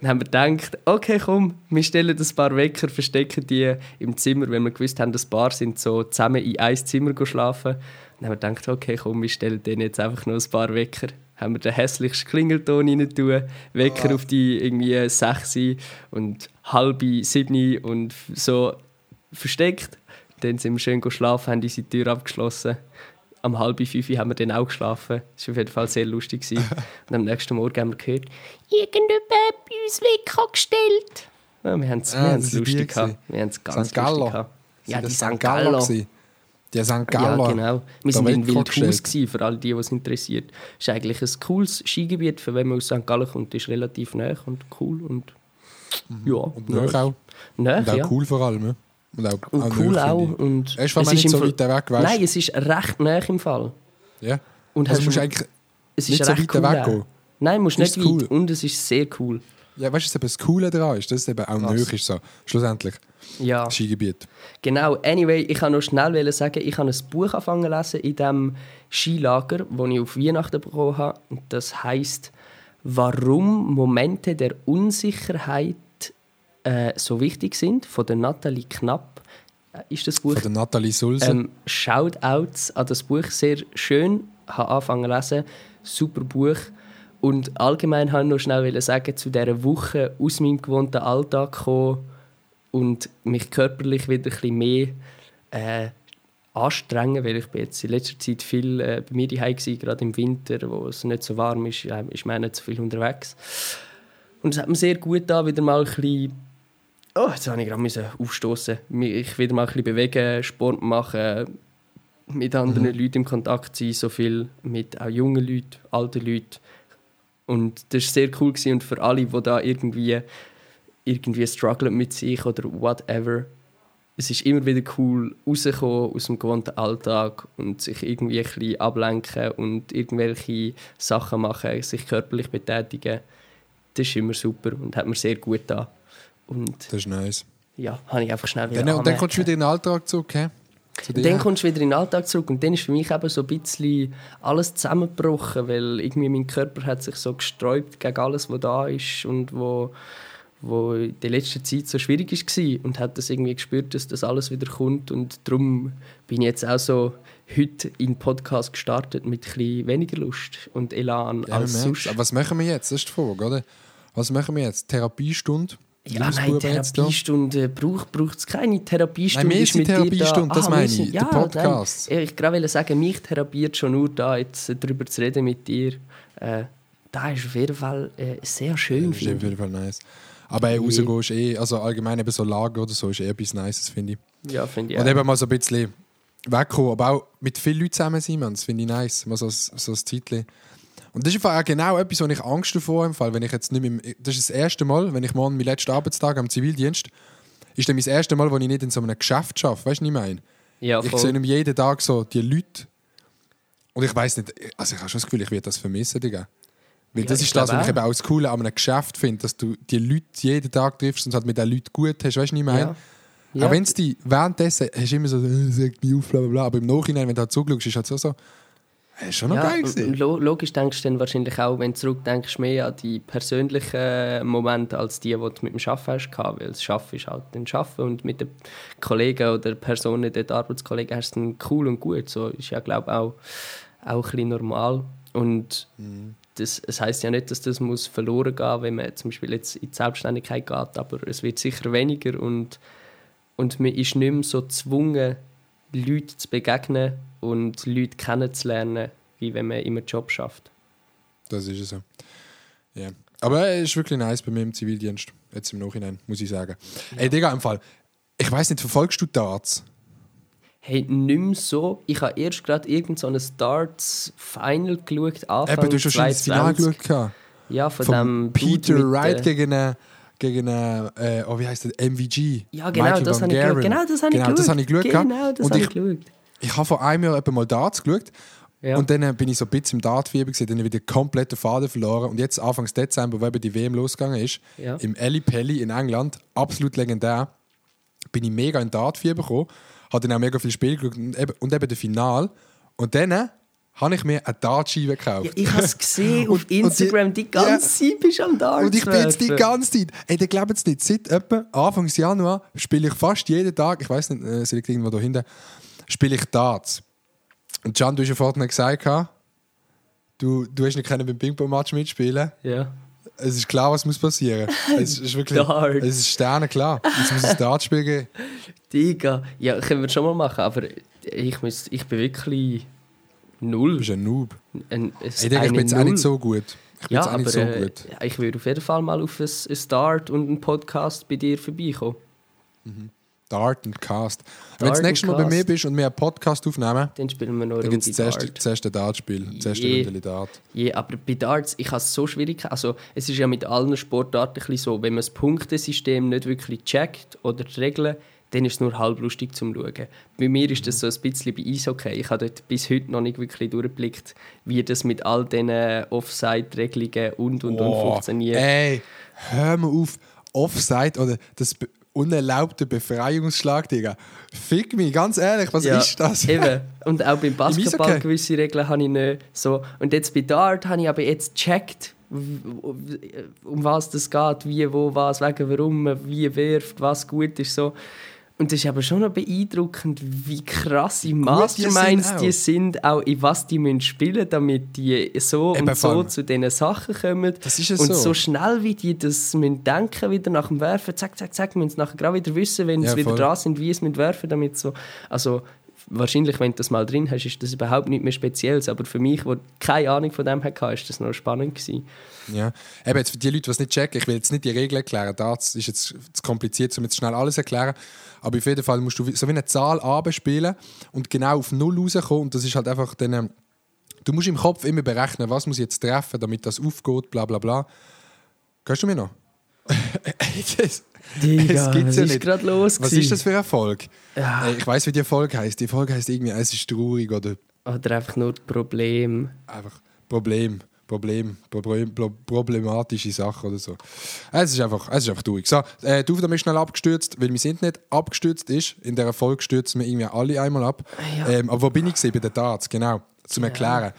Dann haben wir gedacht, okay, komm, wir stellen ein paar Wecker, verstecken die im Zimmer, weil wir gewusst haben, das Paar sind so zusammen in ein Zimmer schlafen. Dann haben wir gedacht, okay, komm, wir stellen denen jetzt einfach noch ein paar Wecker. Haben wir den hässlichsten Klingelton rein tun, Wecker auf die irgendwie sechs und halbe sieben und so versteckt. Dann sind wir schön geschlafen, haben unsere Tür abgeschlossen. Am halb fünf haben wir dann auch geschlafen. Das war auf jeden Fall sehr lustig. gewesen. [LAUGHS] Und am nächsten Morgen haben wir gehört, irgendjemand hat bei uns Wecker gestellt. Ja, wir haben es das die lustig gehabt. Wir haben es ganz St. Gallo. lustig gehabt. Ja, Sind die das St. Gallo. Die St. Ja, Galler. genau. Wir sind in Wildhaus, gewesen, für alle, die, die es interessiert. ist eigentlich ein cooles Skigebiet, für wenn man aus St. Gallen kommt. ist relativ nah und cool und ja. Und neu auch. Nah, Und auch ja. cool vor allem. ja. Und auch, Und auch cool auch. Und es nicht ist so im weit weg weißt. Nein, es ist recht nah im Fall. Ja. Und Also musst du eigentlich es nicht ist so weit cool weggehen. Nein, musst Ist nicht cool. weit. Und es ist sehr cool. Ja, weißt du, was eben das Coole daran ist? Dass es eben auch nöch ist, so. schlussendlich. Ja. Das Skigebiet. Genau, anyway, ich kann noch schnell sagen, ich habe ein Buch angefangen zu lesen in diesem Skilager, das ich auf Weihnachten bekommen habe. Und Das heißt Warum Momente der Unsicherheit äh, so wichtig sind, von der Nathalie Knapp äh, ist das Buch. Von der Nathalie Sulze. Ähm, Shoutouts an das Buch, sehr schön. Ich habe angefangen zu lesen, super Buch. Und allgemein wollte ich noch schnell sagen, zu dieser Woche aus meinem gewohnten Alltag kommen und mich körperlich wieder ein bisschen mehr äh, anstrengen, weil ich bin jetzt in letzter Zeit viel äh, bei mir daheim war, gerade im Winter, wo es nicht so warm ist, äh, ist man nicht so viel unterwegs. Und es hat mir sehr gut da wieder mal ein bisschen Oh, jetzt habe ich gerade aufstoßen. Ich wieder mal ein bisschen bewegen, Sport machen, mit anderen Leuten im Kontakt sein, so viel mit auch jungen Leuten, alten Leuten. Und das war sehr cool gewesen. und für alle, die da irgendwie irgendwie strugglen mit sich oder whatever. Es ist immer wieder cool, rauszukommen aus dem gewohnten Alltag und sich irgendwie ein bisschen ablenken und irgendwelche Sachen machen, sich körperlich betätigen. Das ist immer super und hat mir sehr gut getan. Und das ist nice. ja, habe ich einfach schnell Dann, wieder und dann kommst du wieder in den Alltag zurück, hä? Zu dann kommst du wieder in den Alltag zurück und dann ist für mich eben so ein bisschen alles zusammengebrochen, weil irgendwie mein Körper hat sich so gesträubt gegen alles, was da ist und wo, wo in der letzten Zeit so schwierig war und hat das irgendwie gespürt, dass das alles wieder kommt und darum bin ich jetzt auch so heute in den Podcast gestartet mit ein bisschen weniger Lust und Elan Ja, als sonst. Aber was machen wir jetzt? Das ist die Frage, oder? Was machen wir jetzt? Therapiestunde? Ja, nein? Therapiestunde braucht es keine Therapiestunde. Nein, wir sind Therapiestunde, das Ah, meine ich, sind- der Podcast. Nein, ich gerade sagen, mich therapiert schon nur da, jetzt darüber zu reden mit dir. Äh, da ist auf jeden Fall äh, sehr schön. Das ist auf jeden Fall nice. Aber ey, rausgehen ist eh, also allgemein eben so Lager oder so, ist eh etwas Nices, finde ich. Ja, finde ich. Und auch. eben mal so ein bisschen wegkommen, aber auch mit vielen Leuten zusammen sein, man. das finde ich nice, mal so, so ein Zeitchen. Und das ist auch genau etwas, wo ich Angst davor habe, Fall, wenn ich jetzt nicht mehr, das ist das erste Mal, wenn ich morgen meinen letzten Arbeitstag am Zivildienst, ist dann mein erstes Mal, wo ich nicht in so einem Geschäft arbeite, weißt du, was ich meine? ja, Ich sehe jeden Tag so die Leute. Und ich weiß nicht, also ich habe schon das Gefühl, ich werde das vermissen, Digga. Weil Ja, das ist das, was ich eben auch das Coole an einem Geschäft finde, dass du die Leute jeden Tag triffst und halt mit den Leuten gut hast, weißt du, was ich meine? Ja. Ja. Auch wenn es die währenddessen hast du immer so, äh, sag mich auf, bla bla bla, aber im Nachhinein, wenn du halt zugelassen ist halt so so, äh, ist schon noch ja, geil gewesen. lo logisch denkst du dann wahrscheinlich auch, wenn du zurückdenkst, mehr an die persönlichen Momente als die, die du mit dem Arbeiten hast. Weil das Arbeiten ist halt dann Arbeiten und mit den Kollegen oder Personen, dort Arbeitskollegen, hast du es cool und gut. So ist ja, glaube ich, auch, auch ein bisschen normal. Und das, es heisst ja nicht, dass das muss verloren gehen wenn man zum Beispiel jetzt in die Selbstständigkeit geht, aber es wird sicher weniger und, und man ist nicht mehr so gezwungen, Leuten zu begegnen und Leute kennenzulernen, wie wenn man immer Job schafft. Das ist es so. Ja. Aber es ist wirklich nice bei mir im Zivildienst, jetzt im Nachhinein, muss ich sagen. Ey, Digga, im Fall, ich weiß nicht, verfolgst du Darts? Hey, nicht mehr so. Ich habe erst gerade irgend so ein Darts-Final geschaut, Anfang Eben, du hast schon das Finale 2020. geschaut. Ja, von, Von dem Peter Wright äh, gegen einen, gegen äh, oh, wie heißt der, MVG. Ja, genau, Michael das habe ich geschaut. Genau, das habe ich Genau, das habe ich geschaut. Genau, das habe ich, geschaut. ich habe vor einem Jahr etwa mal Darts geschaut. Ja. Und dann bin ich so ein bisschen im Dartfieber gewesen, dann habe ich wieder komplett den Faden verloren. Und jetzt, Anfang Dezember, wo eben die WM losgegangen ist, Ja. im Eli Pelli in England, absolut legendär, bin ich mega in Dartfieber gekommen, habe dann auch mega viel Spiel geschaut und eben, und eben das Final. Und dann habe ich mir eine Dartscheibe gekauft. Ja, ich habe es gesehen [LAUGHS] auf Und- und die- Instagram, die, ganze Zeit bist du am Darts Und ich bin jetzt die ganze Zeit, ey, der glaubt es nicht, seit etwa Anfang Januar spiele ich fast jeden Tag, ich weiß nicht, äh, es liegt irgendwo da hinten, spiele ich Darts. Und Can, du hast ja vorhin gesagt, du, du hast nicht können beim Ping-Pong-Match mitspielen. Ja. Es ist klar, was muss passieren. [LAUGHS] Es ist wirklich, Darts. es ist sternenklar. Es muss ein Dartspiel geben. [LAUGHS] Digga. Ja, können wir schon mal machen, aber ich, muss, ich bin wirklich Du null. bist ein Noob. Ein, ein, Ey, Digga, ich bin jetzt auch nicht so gut. Ich bin Ja, aber nicht so äh, ich würde auf jeden Fall mal auf ein, Start und einen Podcast bei dir vorbeikommen. Dart und Cast. Wenn du das Dart nächste Mal bei mir bist und wir einen Podcast aufnehmen, Dann spielen wir noch dann gibt es das erste, Dart. Dartspiel, das erste Je. Runde Dart. Ja, aber bei Darts, ich habe es so schwierig. Also, es ist ja mit allen Sportarten so, wenn man das Punktesystem nicht wirklich checkt oder die Regeln, dann ist es nur halb lustig zum Schauen. Bei mir ist das so ein bisschen bei Eishockey. Ich habe dort bis heute noch nicht wirklich durchgeblickt, wie das mit all diesen Offside-Regelungen und und und Oh, funktioniert. Ey, hör mal auf. Offside oder das unerlaubte Befreiungsschlag, Digga. Fick mich, ganz ehrlich, was ist das? Eben. [LAUGHS] Und auch beim Basketball Eishockey? gewisse Regeln habe ich nicht so. Und jetzt bei Dart habe ich aber jetzt gecheckt, um was das geht, wie, wo, was, wegen warum wie wirft, was gut ist. So. Und das ist aber schon noch beeindruckend, wie krasse die sind die auch. sind, auch in was die müssen spielen damit die so Eben, und so Fang. zu diesen Sachen kommen. Das ist es und so. so schnell, wie die das müssen denken wieder nach dem Werfen, zack, zack, zack, müssen sie nachher gerade wieder wissen, wenn Ja, sie wieder dran sind, wie es mit werfen, damit so, also wahrscheinlich, wenn du das mal drin hast, ist das überhaupt nicht mehr Spezielles, aber für mich, der keine Ahnung von dem hatte, ist das noch spannend. Ja. Eben jetzt für die Leute, die es nicht checken, ich will jetzt nicht die Regeln erklären, das ist jetzt zu kompliziert, um jetzt schnell alles zu erklären. Aber auf jeden Fall musst du so wie eine Zahl abspielen und genau auf Null rauskommen. Und das ist halt einfach dann. ähm, Du musst im Kopf immer berechnen, was muss ich jetzt treffen, damit das aufgeht, bla bla bla. Hörst du mir noch? [LAUGHS] das, Digga, gibt's was ja ist nicht. gerade los Was gewesen? ist das für eine Folge? Ja. Ey, ich weiß, wie die Folge heißt. Die Folge heißt irgendwie, es ist traurig oder Oder einfach nur Problem. einfach Problem, Problem, Problem, Pro- problematische Sache oder so. Es ist einfach, es ist einfach durch. So, äh, die Aufnahme ist schnell abgestürzt, weil mein Internet abgestürzt ist. In dieser Folge stürzen wir irgendwie alle einmal ab. Ja. Ähm, aber wo bin ich gewesen? bei den Darts? Genau, zum Erklären.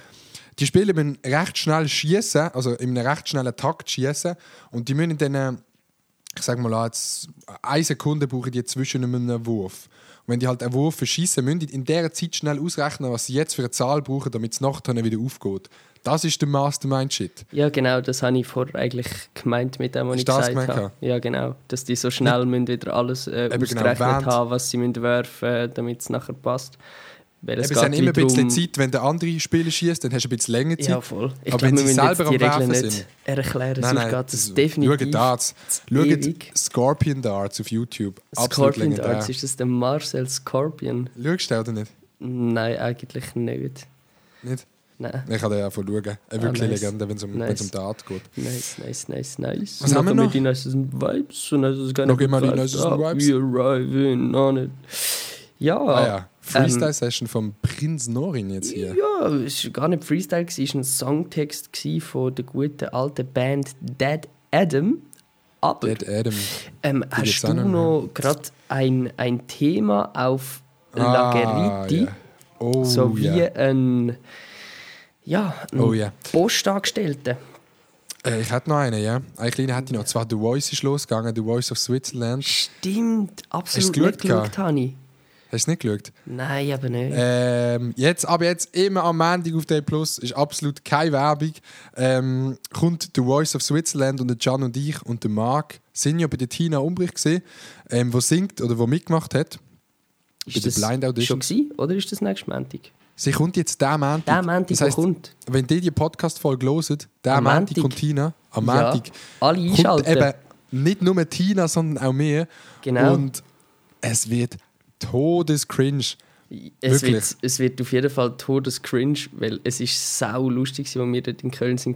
Die Spieler müssen recht schnell schießen, also in einem recht schnellen Takt schießen und die müssen dann, ich sag mal, jetzt eine Sekunde brauchen die zwischen einem Wurf. Und wenn die halt einen Wurf verschießen, müssen die in dieser Zeit schnell ausrechnen, was sie jetzt für eine Zahl brauchen, damit es nachher wieder aufgeht. Das ist der Mastermind-Shit. Ja, genau, das habe ich vorher eigentlich gemeint mit dem, was ich gesagt gemeint, habe. Ja, genau. Dass die so schnell müssen wieder alles äh, genau, ausgerechnet während- haben, was sie müssen werfen damit es nachher passt. Weil Es, es es haben immer ein bisschen Zeit, wenn der andere Spieler schießt, dann hast du ein bisschen länger Zeit. Ja, voll. Ich Aber glaube, wenn sie selber am die Regeln Werfen sind. erklären, Nein, sonst nein, geht es das- definitiv Schaut Darts. Schaut Scorpion Darts auf YouTube. Absolut Scorpion legendär. Darts, ist das der Marcel Scorpion? Schaust du oder nicht? Nein, eigentlich nicht. Nicht? Nein. Ich kann ja von schauen. Eine Ah, nice. Legende, wenn es um, Nice. um Dart geht. Nice, nice, nice, nice. Was haben wir noch? den nicen Vibes und also es Noch immer die nicen Vibes? We arriving on it. Ja. Ah ja, Freestyle-Session vom Prinz Norin jetzt hier. Ja, es war gar nicht Freestyle, es war ein Songtext von der guten alten Band Dead Adam. Aber Dead Adam. ähm, hast du noch, gerade ein, ein Thema auf Ah, Lageriti? ja. Oh so wie ja. ein, ja, ein Oh ja. Postangestellter. Äh, ich hätte noch einen, ja. Eine kleine hätte ich noch. Zwar The Voice ist losgegangen, The Voice of Switzerland. Stimmt, absolut geschaut nicht geschaut, habe ich. Hast du nicht geschaut? Nein, aber nicht. Ähm, jetzt, aber jetzt immer am Montag auf Day Plus, ist absolut keine Werbung. Ähm, kommt The Voice of Switzerland und der Can und ich und der Marc sind ja bei der Tina Umbrich gesehen, ähm, wo singt oder wo mitgemacht hat. bei ist der das Blind Audition. schon gewesen, oder ist das nächstes Montag? Sie kommt jetzt der Montag. Der Montag, das heisst, kommt. Wenn die die Podcast-Folge hören, der Montag kommt Tina. Am Ja, Montag alle kommt einschalten. eben nicht nur Tina, sondern auch mir. Genau. Und es wird todescringe. Es Wirklich? wird, es wird auf jeden Fall todes cringe, weil es ist sau lustig, als wir dort in Köln waren.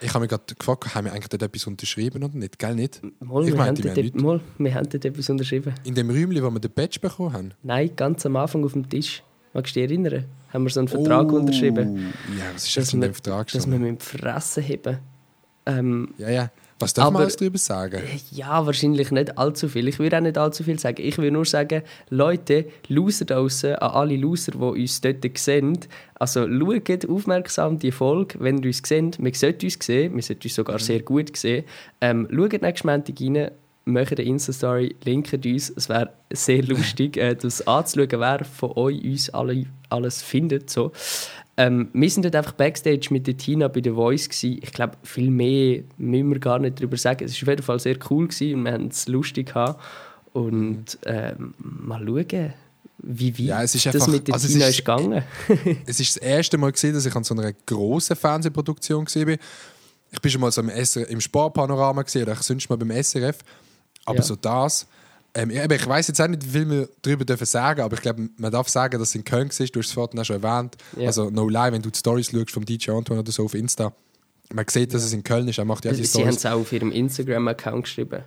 Ich habe mich gerade gefragt, haben wir eigentlich dort etwas unterschrieben oder nicht? Gell, nicht? Mal, Ich wir, meinte, haben wir dort, haben nichts. mal, wir haben dort etwas unterschrieben. In dem Räumchen, wo wir den Badge bekommen haben. Nein, ganz am Anfang auf dem Tisch. Magst du dich erinnern? Haben wir so einen Vertrag Oh, unterschrieben, Ja, was ist das in dem Vertrag dass wir mit dem Fressen haben. Ähm, Ja, ja. Was darf man Aber- alles darüber sagen? Ja, wahrscheinlich nicht allzu viel. Ich würde auch nicht allzu viel sagen. Ich würde nur sagen, Leute, Loser da draussen, an alle Loser, die uns dort sehen, also schaut aufmerksam die Folge, wenn ihr uns seht. Wir sollten uns sehen, wir sollten uns sogar sehr gut sehen. Ähm, schaut nächsten Montag rein, macht eine Insta-Story, linkt uns. Es wäre sehr [LAUGHS] lustig, äh, das anzuschauen, wer von euch uns alle, alles findet. So. Ähm, wir sind dort einfach Backstage mit der Tina bei The Voice. Gewesen. Ich glaube, viel mehr müssen wir gar nicht darüber sagen. Es war auf jeden Fall sehr cool gewesen und wir haben es lustig gehabt. Und ähm, mal schauen, wie weit Ja, es ist das einfach- mit der also es Tina ist- ist gegangen. [LAUGHS] Es ist das erste Mal gesehen, dass ich an so einer grossen Fernsehproduktion bin. Ich bin schon mal so im, SR im Sportpanorama gesehen oder ich sonst mal beim SRF. Aber Ja. so das, Ähm, ich weiß jetzt auch nicht, wie viel wir darüber dürfen sagen, aber ich glaube, man darf sagen, dass es in Köln war. Du hast es vorhin auch schon erwähnt. Ja. Also, no lie, wenn du die Stories schaust vom DJ Antoine oder so auf Insta, man sieht, dass es in Köln ist. Er macht ja die Sie haben es auch auf ihrem Instagram-Account geschrieben.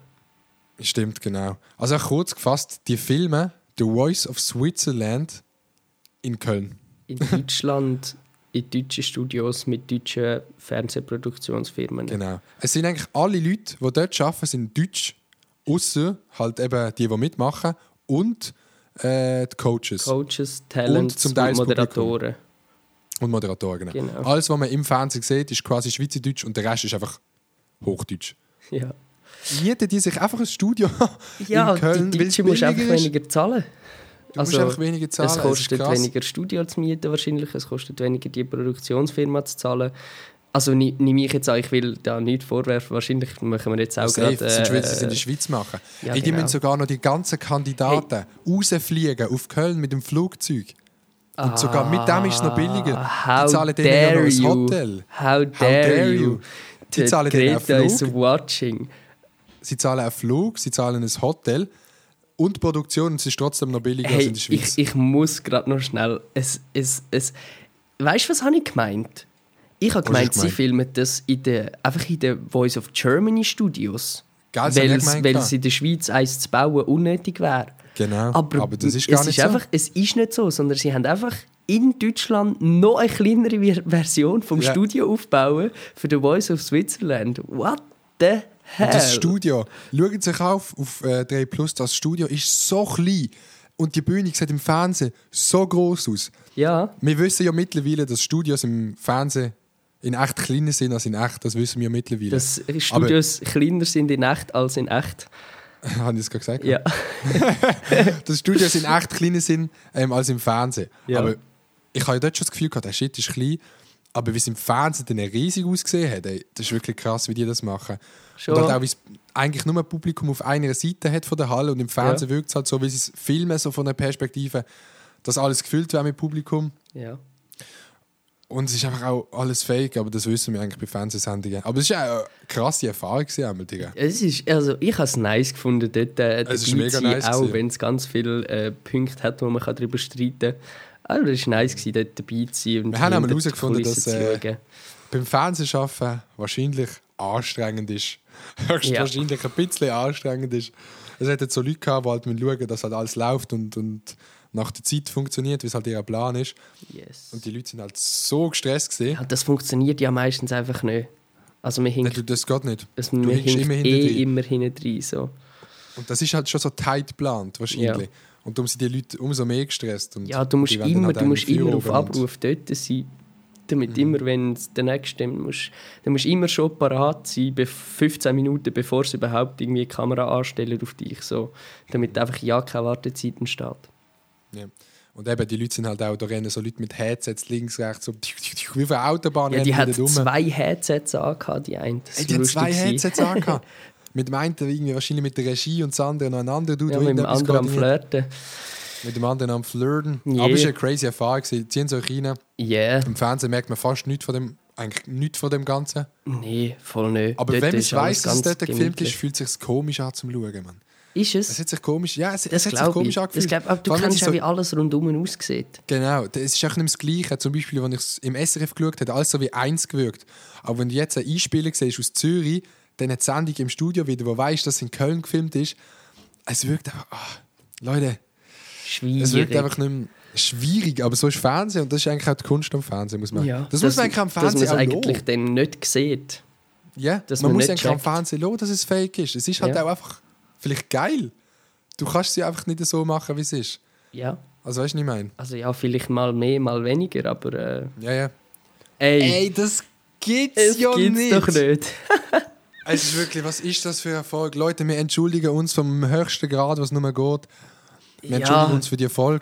Stimmt, genau. Also, kurz gefasst, die Filme The Voice of Switzerland in Köln. In Deutschland, in deutschen Studios mit deutschen Fernsehproduktionsfirmen. Genau. Es sind eigentlich alle Leute, die dort arbeiten, sind deutsch, außer halt eben die, die mitmachen und äh, die Coaches Coaches, Talents Und zum Teil das Moderatoren. und Moderatoren. Genau. Genau. Alles, was man im Fernsehen sieht, ist quasi Schweizerdeutsch und der Rest ist einfach Hochdeutsch. Ja, Mieten die sich einfach ein Studio [LAUGHS] ja in Köln, die weil es Deutschen musst du einfach weniger zahlen. Du musst einfach weniger zahlen. Es kostet weniger Studio zu mieten wahrscheinlich, es kostet weniger die Produktionsfirma zu zahlen. Also nehme ich jetzt an, ich will da nicht vorwerfen, wahrscheinlich machen wir jetzt auch Safe, gerade... sind Schweizer äh, in der Schweiz machen. ja, Ey, die genau. müssen sogar noch die ganzen Kandidaten rausfliegen auf Köln mit dem Flugzeug. Und sogar mit dem ist es noch billiger. Ah, How die zahlen denen ja noch ein. Hotel. How dare, dare you. you. Die zahlen denen einen Greta is Flug. watching. Sie zahlen einen Flug, sie zahlen ein Hotel und die Produktion und es ist trotzdem noch billiger als Hey, in der Schweiz. ich, ich muss gerade noch schnell. Es, es, es, weißt du, was habe ich gemeint? Ich habe gemeint, sie filmen das in der, einfach in den Voice of Germany Studios. Ich Weil gemeint, weil es in der Schweiz eins zu bauen unnötig wäre. Genau, Aber, aber, das ist gar es nicht ist so. Einfach, es ist nicht so, sondern sie haben einfach in Deutschland noch eine kleinere Ver- Version vom Ja. Studio aufbauen für The Voice of Switzerland. What the hell? Und das Studio, schauen Sie sich auf, auf äh, 3 Plus, das Studio ist so klein und die Bühne sieht im Fernsehen so groß aus. Ja, Wir wissen ja mittlerweile, dass Studios im Fernsehen in echt kleiner sind als in echt, das wissen wir mittlerweile. dass Studios kleiner sind in echt als in echt. Aber, [LAUGHS] habe ich das gerade gesagt? Ja. [LAUGHS] Dass Studios in echt kleiner sind ähm, als im Fernsehen. Ja. Aber ich habe ja dort schon das Gefühl gehabt, der Shit ist klein, aber wie es im Fernsehen dann riesig ausgesehen hat, ey, das ist wirklich krass, wie die das machen. Schon. Und halt auch, wie es eigentlich nur ein Publikum auf einer Seite hat von der Halle und im Fernsehen wirkt es halt so, wie sie es filmen, so von der Perspektive, dass alles gefüllt wäre mit Publikum. ja. Und es ist einfach auch alles fake, aber das wissen wir eigentlich bei Fernsehsendungen. Aber es war auch eine krasse Erfahrung, einmal, Digga. Es ist, also ich habe es nice gefunden, dort äh, Es ist mega nice auch wenn es ganz viele äh, Punkte hat, wo man kann darüber streiten kann. Aber es war nice, gewesen, dort dabei zu sein Wir haben einmal herausgefunden, dass, äh, beim Fernsehschaffen wahrscheinlich anstrengend ist. [LAUGHS] Höchstwahrscheinlich ein bisschen anstrengend ist. Es hat jetzt so Leute gehabt, die halt schauen, dass halt alles läuft und, und nach der Zeit funktioniert, wie es halt ihr Plan ist. Yes. Und die Leute sind halt so gestresst gesehen. Ja, das funktioniert ja meistens einfach nicht. Also wir Nein, hinken, du, das geht nicht. es, Du wir immer eh hinten drin. immer hinten rein. So. Und das ist halt schon so tight geplant, wahrscheinlich. Ja. Und darum sind die Leute umso mehr gestresst. Und Ja, du musst immer, halt du musst immer auf Abruf dort sein. Damit Mhm. immer, wenn es der nächste dann musst, dann musst du immer schon parat sein, be 15 Minuten bevor sie überhaupt irgendwie die Kamera anstellen auf dich. So, damit einfach ja keine Wartezeit entsteht. Ja. Und eben, die Leute sind halt auch, da rennen so Leute mit Headsets links, rechts, so wie auf einer Autobahn Ja, die hat zwei Headsets angehabt, die eine. Das Ey, ist die hat zwei. Headsets angehabt. [LAUGHS] Mit dem einen irgendwie wahrscheinlich mit der Regie und das andere noch ein anderer Ja, mit dem anderen am. Flirten. Mit dem anderen am Flirten. Yeah. Aber es war eine crazy Erfahrung. gewesen. Ziehen Sie euch rein. Yeah. Im Fernsehen merkt man fast nichts von dem, eigentlich nichts von dem Ganzen. Nee, voll nicht. Aber Dort wenn man weiss, dass es dort gefilmt ist, fühlt es sich komisch an zum Schauen. Man. Ist Es es? hat sich komisch, ja, es, es Das hat sich komisch ich. Angefühlt. glaub, aber du Vor kennst ja, so- wie alles rundum aussieht. Genau, es ist auch nicht das Gleiche. Zum Beispiel, wenn ich es im SRF geschaut habe, alles so wie eins gewirkt. Aber wenn du jetzt eine Einspielung siehst aus Zürich, dann eine Sendung im Studio wieder, wo weißt, dass es in Köln gefilmt ist, es wirkt einfach, ah, Leute, Schwierig. es wirkt einfach nicht mehr schwierig, aber so ist Fernsehen und das ist eigentlich auch die Kunst am Fernsehen, muss man. ja, das muss man eigentlich am Fernsehen Dass auch man es eigentlich dann nicht sieht. Ja, dass man, man muss eigentlich am checkt. Fernsehen lassen, dass es fake ist. Es ist halt Ja. auch einfach vielleicht geil. Du kannst sie einfach nicht so machen, wie es ist. Ja. Also weißt du, was ich meine? Also ja, vielleicht mal mehr, mal weniger, aber äh, Ja, ja. ey, das gibt's es gibt's doch nicht. [LAUGHS] Es ist wirklich, was ist das für ein Erfolg? Leute, wir entschuldigen uns vom höchsten Grad, was nur mehr geht. Wir entschuldigen Ja, uns für die Erfolg.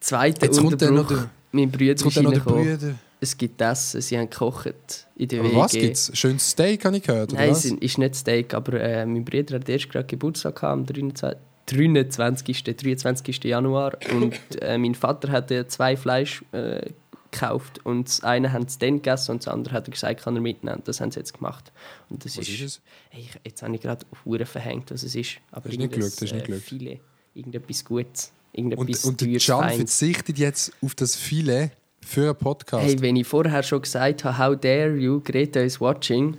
zweiter Jetzt kommt dann noch Unterbruch. der- Mein Bruder Jetzt kommt dann noch der. Brüder. Es gibt Essen, sie haben gekocht in der Aber WG. was gibt's? Schönes Steak, habe ich gehört, Nein, es ist nicht Steak, aber äh, mein Bruder hat erst gerade Geburtstag gehabt, am 23. 23. 23. Januar und äh, mein Vater hatte zwei Fleisch äh, gekauft und das eine haben sie dann gegessen und das andere hat er gesagt, kann er mitnehmen. Das haben sie jetzt gemacht. Und das Was ist es? Hey, ich, jetzt habe ich gerade Hure verhängt, was es ist. Aber Hast du nicht geschaut, hast du nicht äh, geschaut? Filet, irgendetwas Gutes, Und, irgendetwas und der teures, Can verzichtet jetzt auf das Filet für einen Podcast. Hey, wenn ich vorher schon gesagt habe, how dare you, Greta is watching,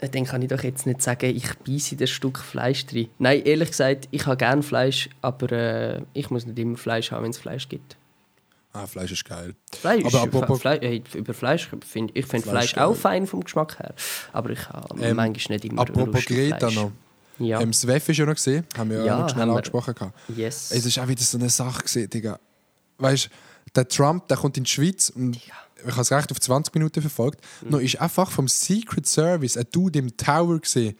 äh, dann kann ich doch jetzt nicht sagen, ich beiße das Stück Fleisch drin. Nein, ehrlich gesagt, ich habe gerne Fleisch, aber äh, ich muss nicht immer Fleisch haben, wenn es Fleisch gibt. ah, Fleisch ist geil. Fleisch, Aber apropos- Fle hey, über Fleisch finde ich find Fleisch Fleisch auch fein vom Geschmack her, aber ich habe Ähm, manchmal nicht immer Apropos Lust Greta Fleisch. noch. Ja, Ähm, das WEF ist ja noch gesehen, haben wir ja, Ja, noch schnell angesprochen. gehabt. yes. Es ist auch wieder so eine Sache gesehen, Digga. Weißt du, der Trump, der kommt in die Schweiz und ich habe es recht auf 20 Minuten verfolgt. Mhm. Noch ist einfach vom Secret Service ein Dude im Tower gesehen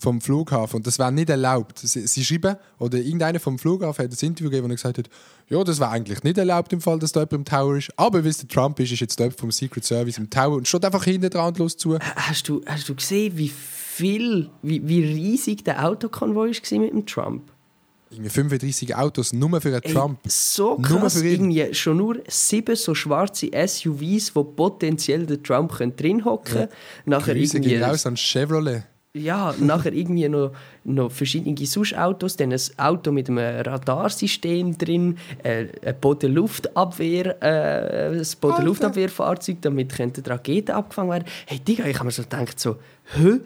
vom Flughafen und das wäre nicht erlaubt. Sie, sie schreiben, oder irgendeiner vom Flughafen hat ein Interview gegeben, er gesagt hat, ja, das wäre eigentlich nicht erlaubt im Fall, dass da jemand im Tower ist, aber weil es der Trump ist, ist jetzt jemand vom Secret Service im Tower und steht einfach hinten dran und los zu. Hast du, hast du gesehen, wie viel, wie, wie riesig der Autokonvoi war mit dem Trump? Irgendwie 35 Autos nur für einen Ey, Trump. So Nur krass, ihn. irgendwie schon nur sieben so schwarze SUVs, wo potenziell der Trump könnte drin hocken Nachher Grüße irgendwie, raus an Chevrolet. ja, nachher irgendwie noch, noch verschiedene Sush-Autos, dann ein Auto mit einem Radarsystem drin, äh, ein Bodenluftabwehr, äh, ein Bodenluftabwehrfahrzeug, damit könnten die Raketen abgefangen werden. Hey Digga, ich habe mir so gedacht, so, hä?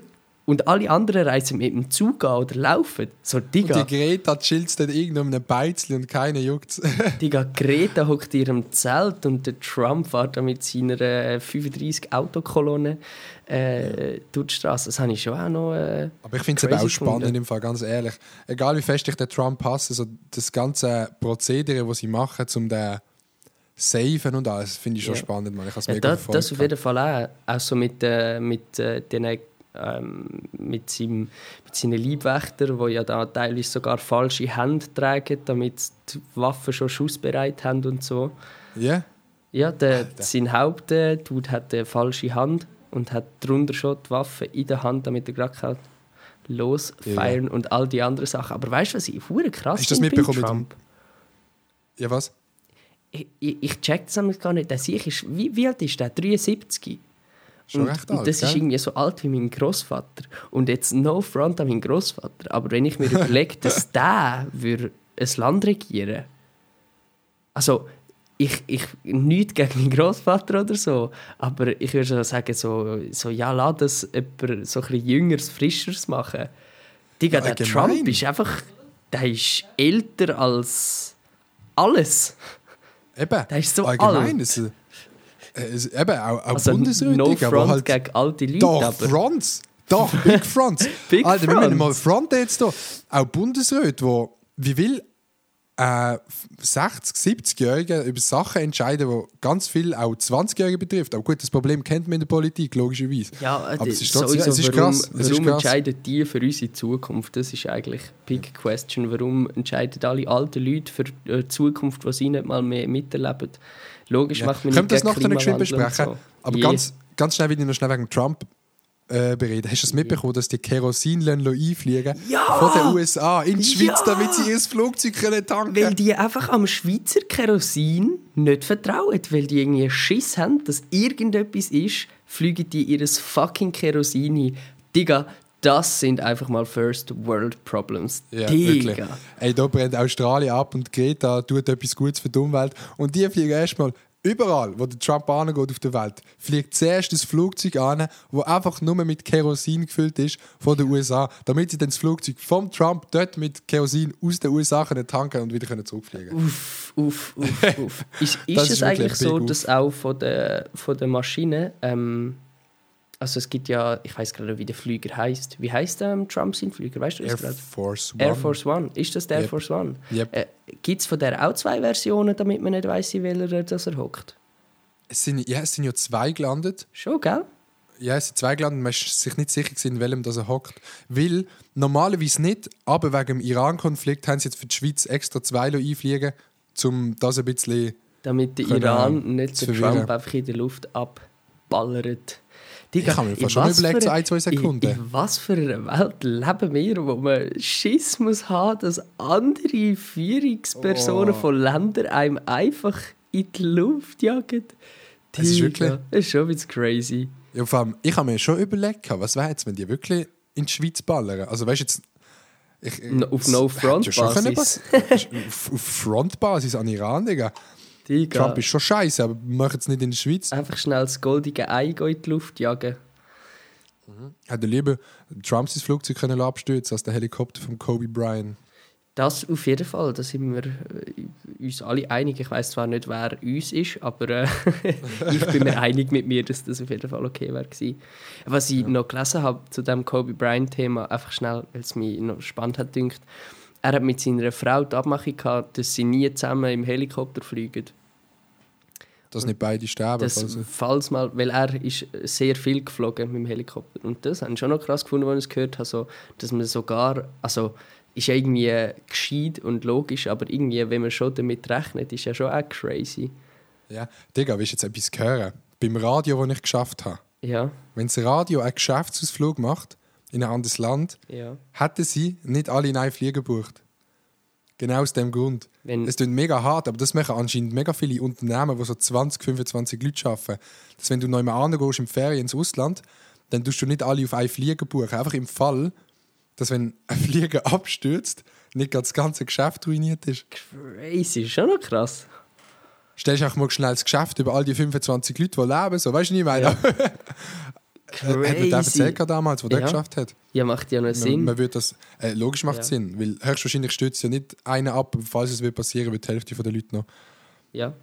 Und alle anderen reisen mit dem Zug an oder laufen. So, Und Digga. die Greta chillt dann irgendwo um einem Beizli und keiner juckt [LAUGHS] Digga, Greta hockt in ihrem Zelt und der Trump fährt da mit seiner äh, 35 Autokolonne äh, durch die Straße. Das habe ich schon auch noch. Äh, Aber ich finde es auch spannend gefunden. im Fall, ganz ehrlich. Egal wie fest ich den Trump hasse, so das ganze Prozedere, das sie machen, um den safen und alles, finde ich schon Ja. spannend, man. Ich habe es Ja, mega das, das auf jeden Fall auch. Auch so mit, äh, mit, äh, den, ähm, mit, seinem, mit seinen Leibwächtern, die ja da teilweise sogar falsche Hände tragen, damit die Waffen schon schussbereit haben und so. Ja? Ja, der, sein Hauptdude hat eine falsche Hand und hat drunter schon die Waffe in der Hand, damit er gerade kann losfeiern und all die anderen Sachen. Aber weißt du, was ich hure krass Hast du das mitbekommen mit Trump? Ja, was? Ich, ich, ich check das gar nicht. Der Sieg ist, wie, wie alt ist der? 73? Schon und, recht und alt, das ist gell? irgendwie so alt wie mein Großvater. Und jetzt no front an meinen Großvater. Aber wenn ich mir überlege, dass [LAUGHS] der würde ein Land regieren also ich, ich nichts gegen meinen Großvater oder so, aber ich würde sagen, so, so ja, lass das jemand so ein Jüngeres, Frischeres machen. Digga, Ja, der allgemein. Trump ist einfach, der ist älter als alles. Eben. Der ist so Allgemein, alt. Es, äh, es, eben, auch, auch Also Bundesräte, no front halt gegen alte Leute, Doch, aber... Fronts. Doch, Big Fronts. [LAUGHS] Big Alter, wir müssen mal Fronten jetzt hier. Auch Bundesräte, wo wie will äh, 60, 70-Jährige über Sachen entscheiden, die ganz viel auch 20-Jährige betrifft. Aber gut, das Problem kennt man in der Politik, logischerweise. Ja, aber äh, es ist trotzdem, es ist warum, krass. Es ist warum krass. entscheiden die für unsere Zukunft? Das ist eigentlich Big Question. Warum entscheiden alle alten Leute für die Zukunft, die sie nicht mal mehr miterleben? Logisch Ja. macht man Können wir das noch und besprechen? so. Aber Je. ganz, ganz schnell will ich noch schnell wegen Trump äh, bereden. Hast du es mitbekommen, dass die Kerosin einfliegen Ja! von den USA in die Schweiz, Ja! damit sie ihr Flugzeug können tanken Weil die einfach am Schweizer Kerosin nicht vertrauen. Weil die irgendwie Schiss haben, dass irgendetwas ist, fliegen die ihres fucking Kerosin ein. Digga, das sind einfach mal First World Problems. Ja, Digga. wirklich. Ey, da brennt Australien ab und Greta tut etwas Gutes für die Umwelt. Und die fliegen erstmal überall, wo der Trump angeht auf der Welt, fliegt zuerst das Flugzeug an, das einfach nur mit Kerosin gefüllt ist von den USA, damit sie dann das Flugzeug vom Trump dort mit Kerosin aus den USA können tanken und wieder können zurückfliegen Uff, uff, uff, uff. [LAUGHS] Ist, ist Das es ist wirklich eigentlich so, dass auch von der, von der Maschine, ähm, also es gibt ja, ich weiß gerade, wie der Flüger heißt. Wie heißt ähm, Trump sein Flüger? Weißt du Air gerade? Force One. Air Force One. Ist das der Air Yep. Force One? Yep. Äh, gibt es von der auch zwei Versionen, damit man nicht weiss, in welcher das er hockt? Es sind, ja, es sind ja zwei gelandet. Schon, gell? Ja, es sind zwei gelandet. Man ist sich nicht sicher, in welchem das er hockt. Weil normalerweise nicht, aber wegen dem Iran-Konflikt haben sie jetzt für die Schweiz extra zwei einfliegen, um das ein bisschen. Damit der Iran nicht zu den. Trump einfach in der Luft abballert. Ich habe mir fast schon was überlegt, für so ein, zwei Sekunden. In, in was für einer Welt leben wir, wo man Schiss muss haben, dass andere Führungspersonen Oh. von Ländern einem einfach in die Luft jagen? Es ist wirklich- Digga, Das ist schon ein bisschen crazy. Ja, vor allem, ich habe mir schon überlegt, was wäre jetzt, wenn die wirklich in die Schweiz ballern? Also weißt du jetzt... Ich, No- auf es No-Front- hätte ja auf Frontbasis an Iran, Digga. Digga. Trump ist schon scheiße, aber wir machen es nicht in der Schweiz. Einfach schnell das goldige Ei in die Luft jagen. Hätte lieber Trump sein Flugzeug können abstürzen als der Helikopter von Kobe Bryant. Das auf jeden Fall, da sind wir äh, uns alle einig. Ich weiß zwar nicht, wer uns ist, aber äh, [LAUGHS] ich bin mir einig mit mir, dass das auf jeden Fall okay wäre. Was ich noch gelesen habe zu dem Kobe Bryant-Thema, einfach schnell, weil es mich noch spannend hat dünkt. Er hat mit seiner Frau die Abmachung gehabt, dass sie nie zusammen im Helikopter fliegen. Dass nicht beide sterben. Das, also. falls mal, weil er ist sehr viel geflogen mit dem Helikopter und das habe ich schon noch krass gefunden, als ich es gehört habe, so, dass man sogar, also ist ja irgendwie gescheit und logisch, aber irgendwie, wenn man schon damit rechnet, ist ja schon auch crazy. Ja. Digga, willst du jetzt etwas hören? Beim Radio, das ich geschafft habe. Ja, Wenn das Radio einen Geschäftsausflug macht in ein anderes Land, ja. hätten sie nicht alle in einen Flieger gebucht. Genau aus dem Grund. Wenn- es klingt mega hart, aber das machen anscheinend mega viele Unternehmen, die so 20, 25 Leute arbeiten. Dass wenn du neu mal gehst im Ferien ins Ausland, dann tust du nicht alle auf einen Flieger buchen. Einfach im Fall, dass wenn ein Flieger [LAUGHS] abstürzt, nicht das ganze Geschäft ruiniert ist. Crazy, ist schon noch krass. Stellst du einfach mal schnell das Geschäft über all die 25 Leute, die leben. So, weißt du, was ich meine? [LAUGHS] Ja. Hat mir der erzählt damals, wo der Ja. geschafft hat. Ja, macht ja noch Man, Sinn. man wird das, äh, logisch macht es Ja. Sinn, weil höchstwahrscheinlich stürzt ja nicht einer ab, falls es wird passieren, wird die Hälfte der Leute noch. Ja. Ja.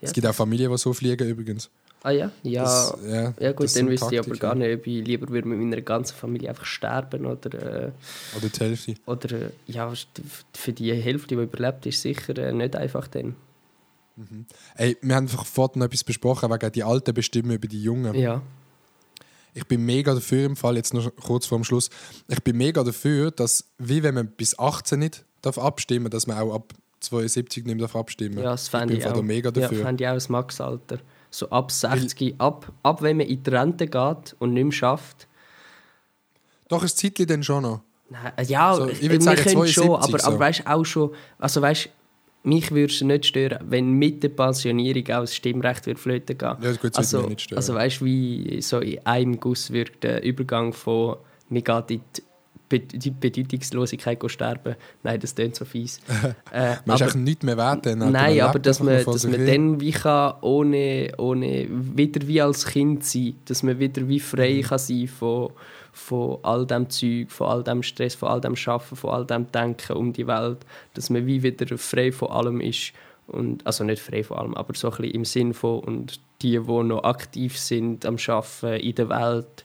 Es gibt auch Familien, die so fliegen übrigens. Ah ja? Ja, Das- ja, ja gut, das dann wüsste ich aber gar nicht, ob ich lieber würde mit meiner ganzen Familie einfach sterben oder... Äh, Oder die Hälfte. Oder äh, ja, für die Hälfte, die überlebt, ist sicher äh, nicht einfach dann. Ey, wir haben einfach vorhin noch etwas besprochen, wegen die Alten bestimmen über die Jungen. Ja. Ich bin mega dafür im Fall, jetzt noch kurz vor dem Schluss, ich bin mega dafür, dass, wie wenn man bis 18 nicht darf abstimmen dass man auch ab 72 nicht darf abstimmen Ja, das Ich fände ich, Fall auch. da mega Ja, dafür. fände ich auch das Maxalter. So ab 60, ab, ab wenn man in die Rente geht und nicht mehr schafft. Doch, ein Zeitchen dann schon noch. Nein, ja, So, ich wir würd sagen können schon, 72 aber, so. aber weißt auch schon, also weißt mich würde es nicht stören, wenn mit der Pensionierung auch das Stimmrecht wird flöten gehen. Ja, gut, das würde also, mich nicht stören. Also weißt du, wie so in einem Guss wird der Übergang von «mir geht in die, die Bedeutungslosigkeit sterben». Nein, das klingt so fies. [LAUGHS] äh, Man ist aber- nichts mehr wert. Dann. Nein, aber dass man, dass man hin. dann wie kann, ohne, ohne wieder wie als Kind sein, dass man wieder wie frei Mhm. kann sein von, von all dem Zeug, von all dem Stress, von all dem Schaffen, von all dem Denken um die Welt, dass man wie wieder frei von allem ist und also nicht frei von allem, aber so ein bisschen im Sinn von und die, die noch aktiv sind am Schaffen in der Welt,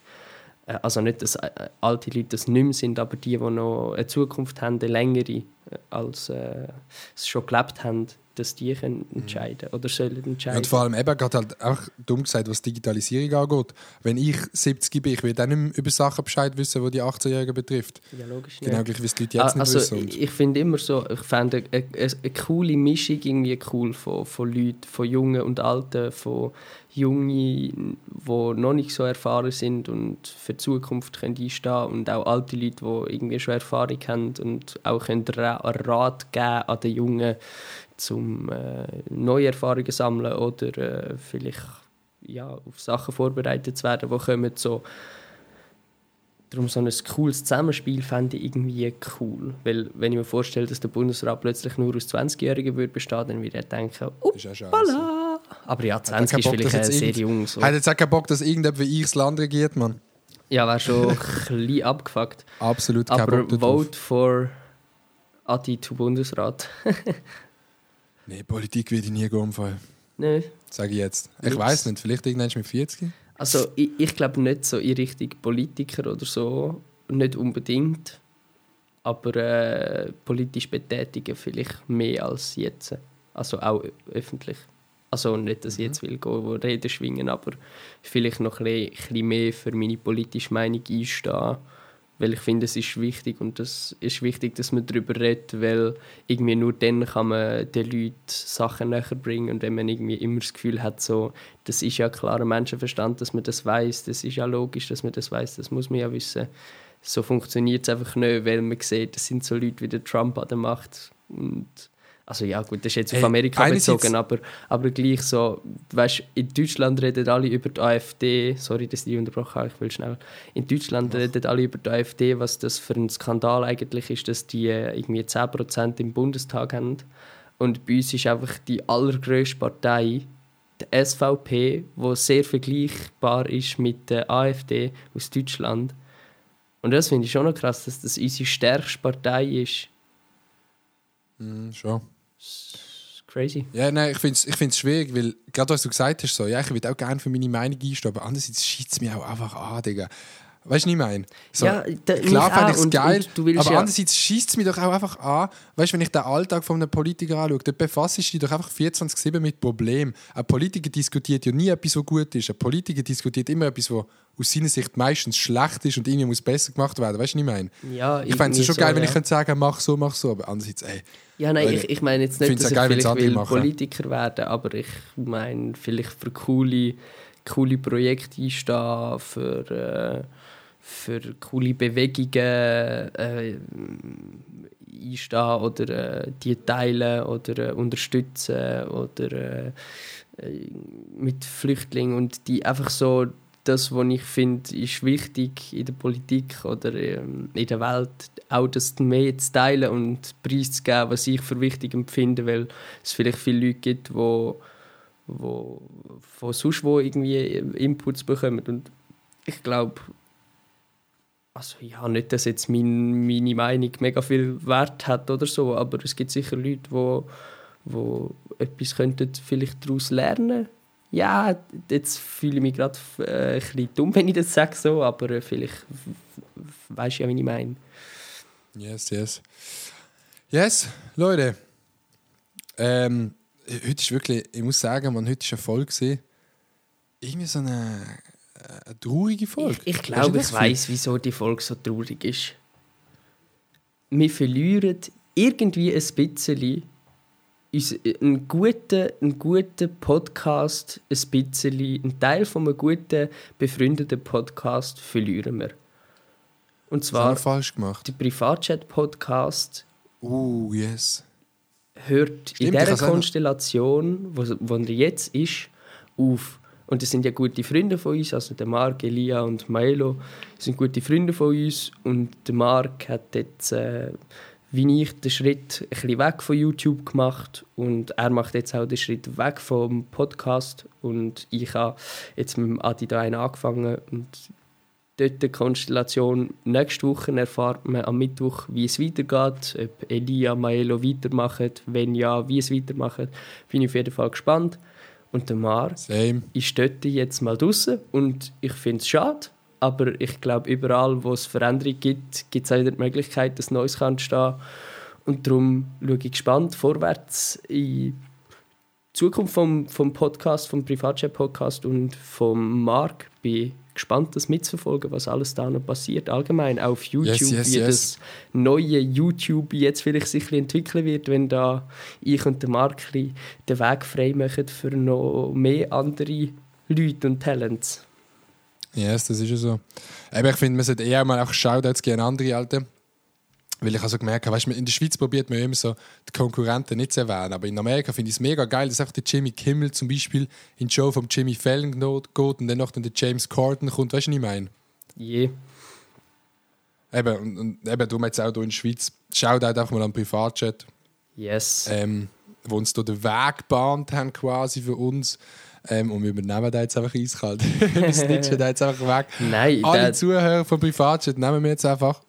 äh, also nicht, dass äh, alte Leute das nicht mehr sind, aber die, die noch eine Zukunft haben, eine längere, äh, als äh, es schon gelebt haben, dass die können entscheiden oder sollen entscheiden. und vor allem eben gerade halt auch dumm gesagt, was Digitalisierung angeht. Wenn ich 70 bin, ich will dann nicht mehr über Sachen Bescheid wissen, die die 18-Jährigen betrifft. ja, logisch. Genau gleich, wie es die Leute jetzt Ah, also, nicht wissen. Ich, finde immer so, ich fände eine, eine, eine coole Mischung irgendwie cool von, von Leuten, von Jungen und Alten, von Jungen, die noch nicht so erfahren sind und für die Zukunft können einstehen und auch alte Leute, die irgendwie schon Erfahrung haben und auch können Ra Rat geben an den Jungen, um äh, neue Erfahrungen sammeln oder äh, vielleicht ja, auf Sachen vorbereitet zu werden, die kommen so Darum so ein cooles Zusammenspiel fände ich irgendwie cool. Weil wenn ich mir vorstelle, dass der Bundesrat plötzlich nur aus 20-Jährigen würde bestehen, dann würde ich denken, uppala. Aber ja, Hat 20 keinen ist Bock, vielleicht äh, sehr jung. So. Hat jetzt auch keinen Bock, dass irgendjemand wie ich das Land regiert, Mann. Ja, wäre schon [LAUGHS] ein bisschen abgefuckt. Absolut keinen Aber Bock vote for Adi zu Bundesrat. [LAUGHS] Nee, Politik würde ich nie gehen. Nein. Sage ich jetzt. Ich weiß nicht, vielleicht irgendwann mit 40. Also ich, ich glaube nicht so in Richtung Politiker oder so, nicht unbedingt. Aber äh, politisch betätigen vielleicht mehr als jetzt. Also auch öffentlich. Also nicht, dass ich jetzt will gehen, wo Reden schwingen, aber vielleicht noch ein bisschen mehr für meine politische Meinung einstehen. Weil ich finde, es ist wichtig und es ist wichtig, dass man darüber redet, weil irgendwie nur dann kann man den Leuten Sachen näher bringen und wenn man irgendwie immer das Gefühl hat, so, das ist ja klarer Menschenverstand, dass man das weiß, das ist ja logisch, dass man das weiß, das muss man ja wissen. So funktioniert es einfach nicht, weil man sieht, das sind so Leute wie der Trump an der Macht und Also ja gut, das ist jetzt auf Hey, Amerika einerseits- bezogen, aber, aber gleich so, weißt, in Deutschland reden alle über die AfD, sorry, dass ich unterbrochen habe, ich will schnell. In Deutschland reden alle über die AfD, was das für ein Skandal eigentlich ist, dass die äh, irgendwie 10% im Bundestag haben. Und bei uns ist einfach die allergrößte Partei, die SVP, wo sehr vergleichbar ist mit der AfD aus Deutschland. Und das finde ich schon noch krass, dass das unsere stärkste Partei ist. Hm, schon. Crazy. Ja, nein, ich finde es ich find's schwierig, weil, gerade was du gesagt hast, so, ja, ich würde auch gerne für meine Meinung einstehen, aber andererseits schießt es mich auch einfach an, Digga. Weißt du, was ich meine? So, Ja, klar fände ich es geil, und aber ja- andererseits schießt es mich doch auch einfach an. Weißt du, wenn ich den Alltag von einem Politiker anschaue, dann befasst du dich doch einfach 24-7 mit Problemen. Ein Politiker diskutiert ja nie etwas, was gut ist. Ein Politiker diskutiert immer etwas, was aus seiner Sicht meistens schlecht ist und irgendwie muss besser gemacht werden. Weißt du, was ich meine? Ja, Ich fände es schon so, geil, wenn ja. ich könnte sagen, mach so, mach so, aber andererseits, ey. Ja, nein, ich, ich meine jetzt ich nicht, dass ich geil, andere will. Politiker werden aber ich meine vielleicht für coole, coole Projekte einstehen, für, äh, für coole Bewegungen äh, einstehen oder äh, die teilen oder äh, unterstützen oder äh, äh, mit Flüchtlingen. Und die einfach so das, was ich finde, ist wichtig in der Politik oder ähm, in der Welt, auch das mehr zu teilen und preiszugeben, was ich für wichtig empfinde, weil es vielleicht viele Leute gibt, wo, wo von sonst wo irgendwie Inputs bekommen. Und ich glaube, also ja, nicht, dass jetzt mein, meine Meinung mega viel Wert hat oder so, aber es gibt sicher Leute, wo, wo etwas könnten vielleicht daraus lernen ja, jetzt fühle ich mich gerade äh, ein bisschen dumm, wenn ich das sage, so, aber äh, vielleicht weißt du ja, wie ich meine. Yes, yes. Yes, Leute. Ähm, heute ist wirklich, ich muss sagen, man, heute eine Folge gewesen. Irgendwie so eine, eine traurige Folge. Ich, ich glaube, ich weiß, wieso die Folge so traurig ist. Wir verlieren irgendwie ein bisschen uns- einen guten, einen guten Podcast, ein bisschen, einen Teil von einem guten, befreundeten Podcast verlieren wir. Und zwar falsch gemacht. der Privatchat-Podcast Uh, yes. hört Stimmt, in dieser Konstellation, wo, wo er jetzt ist, auf. Und das sind ja gute Freunde von uns, also der Marc, Elia und Maelo sind gute Freunde von uns. Und der Marc hat jetzt, äh, wie ich, den Schritt ein bisschen weg von YouTube gemacht. Und er macht jetzt auch den Schritt weg vom Podcast. Und ich habe jetzt mit Adi da einen angefangen. Und dort die Konstellation. Nächste Woche erfahrt man am Mittwoch, wie es weitergeht, ob Elia, Maelo weitermachen, wenn ja, wie es weitermachen. Bin ich auf jeden Fall gespannt. Und der Mar Same. ist dort jetzt mal draußen und ich finde es schade, aber ich glaube, überall, wo es Veränderung gibt, gibt es auch wieder die Möglichkeit, dass Neues kann entstehen Und darum schaue ich gespannt vorwärts in die Zukunft vom, vom Podcast, vom Privatchat-Podcast und vom Marc. Bin gespannt, das mitzuverfolgen, was alles da noch passiert. Allgemein auf YouTube, Yes, yes, wie yes. das neue YouTube jetzt vielleicht sich ein bisschen entwickeln wird, wenn da ich und der bisschen den Weg frei machen für noch mehr andere Leute und Talents. Yes, das ist ja so. Aber ich finde, man sollte eher mal auch Shoutouts an andere Alte. Weil ich also gemerkt habe, weißt, in der Schweiz probiert man immer so die Konkurrenten nicht zu erwähnen. Aber in Amerika finde ich es mega geil, dass auch der Jimmy Kimmel zum Beispiel in die Show von Jimmy Fallon geht und dann noch dann der James Corden kommt. Weißt du, was ich meine? Je. Eben, und, und eben, darum jetzt auch hier in der Schweiz. Shoutout einfach mal an den Privatchat, Yes. ähm, wo uns hier den Weg gebahnt haben quasi für uns. Ähm, und wir übernehmen den jetzt einfach eiskalt. [LAUGHS] wir snitchen den jetzt einfach weg. Nein, Alle Zuhörer von Privatchat nehmen wir jetzt einfach.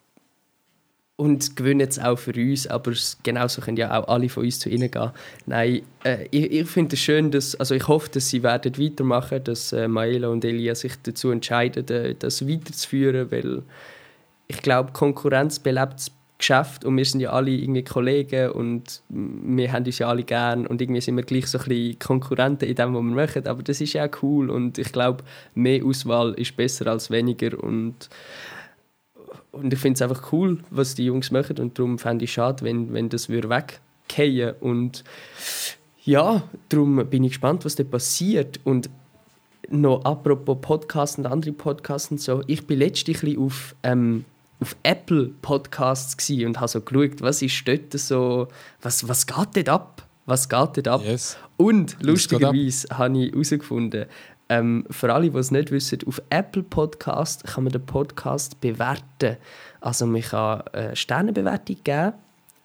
Und gewinnen jetzt auch für uns, aber genauso können ja auch alle von uns zu ihnen gehen. Nein, äh, ich, ich finde es schön, dass, also ich hoffe, dass sie werden weitermachen, dass äh, Maela und Elia sich dazu entscheiden, äh, das weiterzuführen, weil ich glaube, Konkurrenz belebt das Geschäft und wir sind ja alle irgendwie Kollegen und wir haben uns ja alle gern und irgendwie sind wir gleich so ein bisschen Konkurrenten in dem, was wir machen, aber das ist ja cool und ich glaube, mehr Auswahl ist besser als weniger und und ich finde es einfach cool, was die Jungs machen und darum fände ich schade, wenn, wenn das würde wegfallen und ja, darum bin ich gespannt, was da passiert und noch apropos Podcasts und andere Podcasts und so, ich bin letztlich auf ähm, auf Apple Podcasts und habe so geschaut, was ist dort so, was, was geht dort ab? Was geht dort ab? Yes. Und lustigerweise habe ich herausgefunden, ähm, für alle, die es nicht wissen, auf Apple Podcast kann man den Podcast bewerten. Also man kann eine Sternebewertung geben,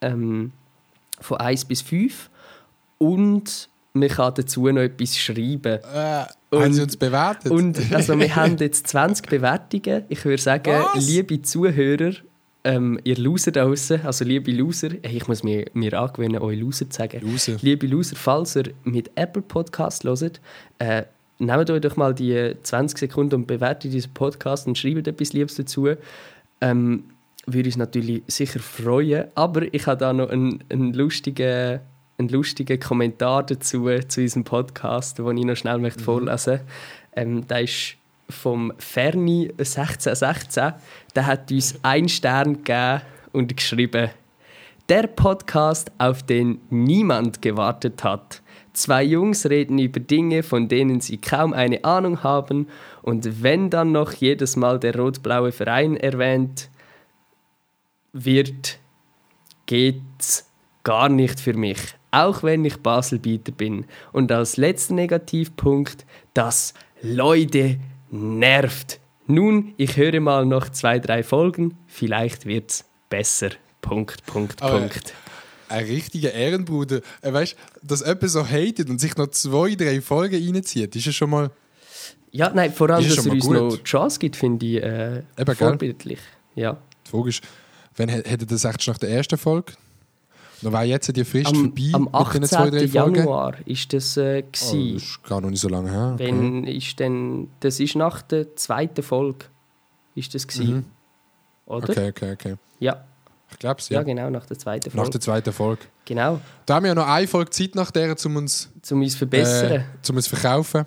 ähm, von 1 bis 5 und man kann dazu noch etwas schreiben. Äh, haben sie uns bewertet? Und also wir [LAUGHS] haben jetzt 20 Bewertungen. Ich würde sagen, Was? liebe Zuhörer, ähm, ihr Loser da draussen, also liebe Loser, ich muss mir, mir angewöhnen, euch Loser zu sagen. Loser. Liebe Loser, falls ihr mit Apple Podcast hört, äh, nehmt euch doch mal die 20 Sekunden und bewertet diesen Podcast und schreibt etwas Liebes dazu. Ähm, würde uns natürlich sicher freuen. Aber ich habe da noch einen, einen lustigen einen lustigen Kommentar dazu zu unserem Podcast, den ich noch schnell möchte vorlesen möchte. Ähm, der ist vom Ferni 1616. Der hat uns einen Stern gegeben und geschrieben: Der Podcast, auf den niemand gewartet hat. Zwei Jungs reden über Dinge, von denen sie kaum eine Ahnung haben, und wenn dann noch jedes Mal der rot-blaue Verein erwähnt wird, geht's gar nicht für mich, auch wenn ich Baselbieter bin. Und als letzter Negativpunkt, das Leute nervt. Nun, ich höre mal noch zwei, drei Folgen, vielleicht wird's besser. Punkt, Punkt, Aber- Punkt. Ein richtiger Ehrenbruder. Äh, weißt dass jemand so hatet und sich noch zwei, drei Folgen reinzieht, ist ja schon mal. Ja, nein, vor allem, dass er uns gut. noch die Chance gibt, finde ich äh, gell? vorbildlich. Ja. Die Frage ist, wenn hä- hätte das echt schon nach der ersten Folge? Dann wäre jetzt die Frist Am, vorbei am mit diesen zwei, 18. drei Folgen. Januar ist das äh, Oh, gsi. das ist gar noch nicht so lange her. Okay. Wenn ist denn, das ist nach der zweiten Folge, ist das gsi, Mhm. oder? Okay, okay, okay. Ja, Ich glaube es, ja. ja. genau, nach der zweiten Nach Folge. der zweiten Folge. Genau, Da haben wir ja noch eine Folge Zeit nach der, um uns, um uns verbessern. äh, um uns zu verkaufen.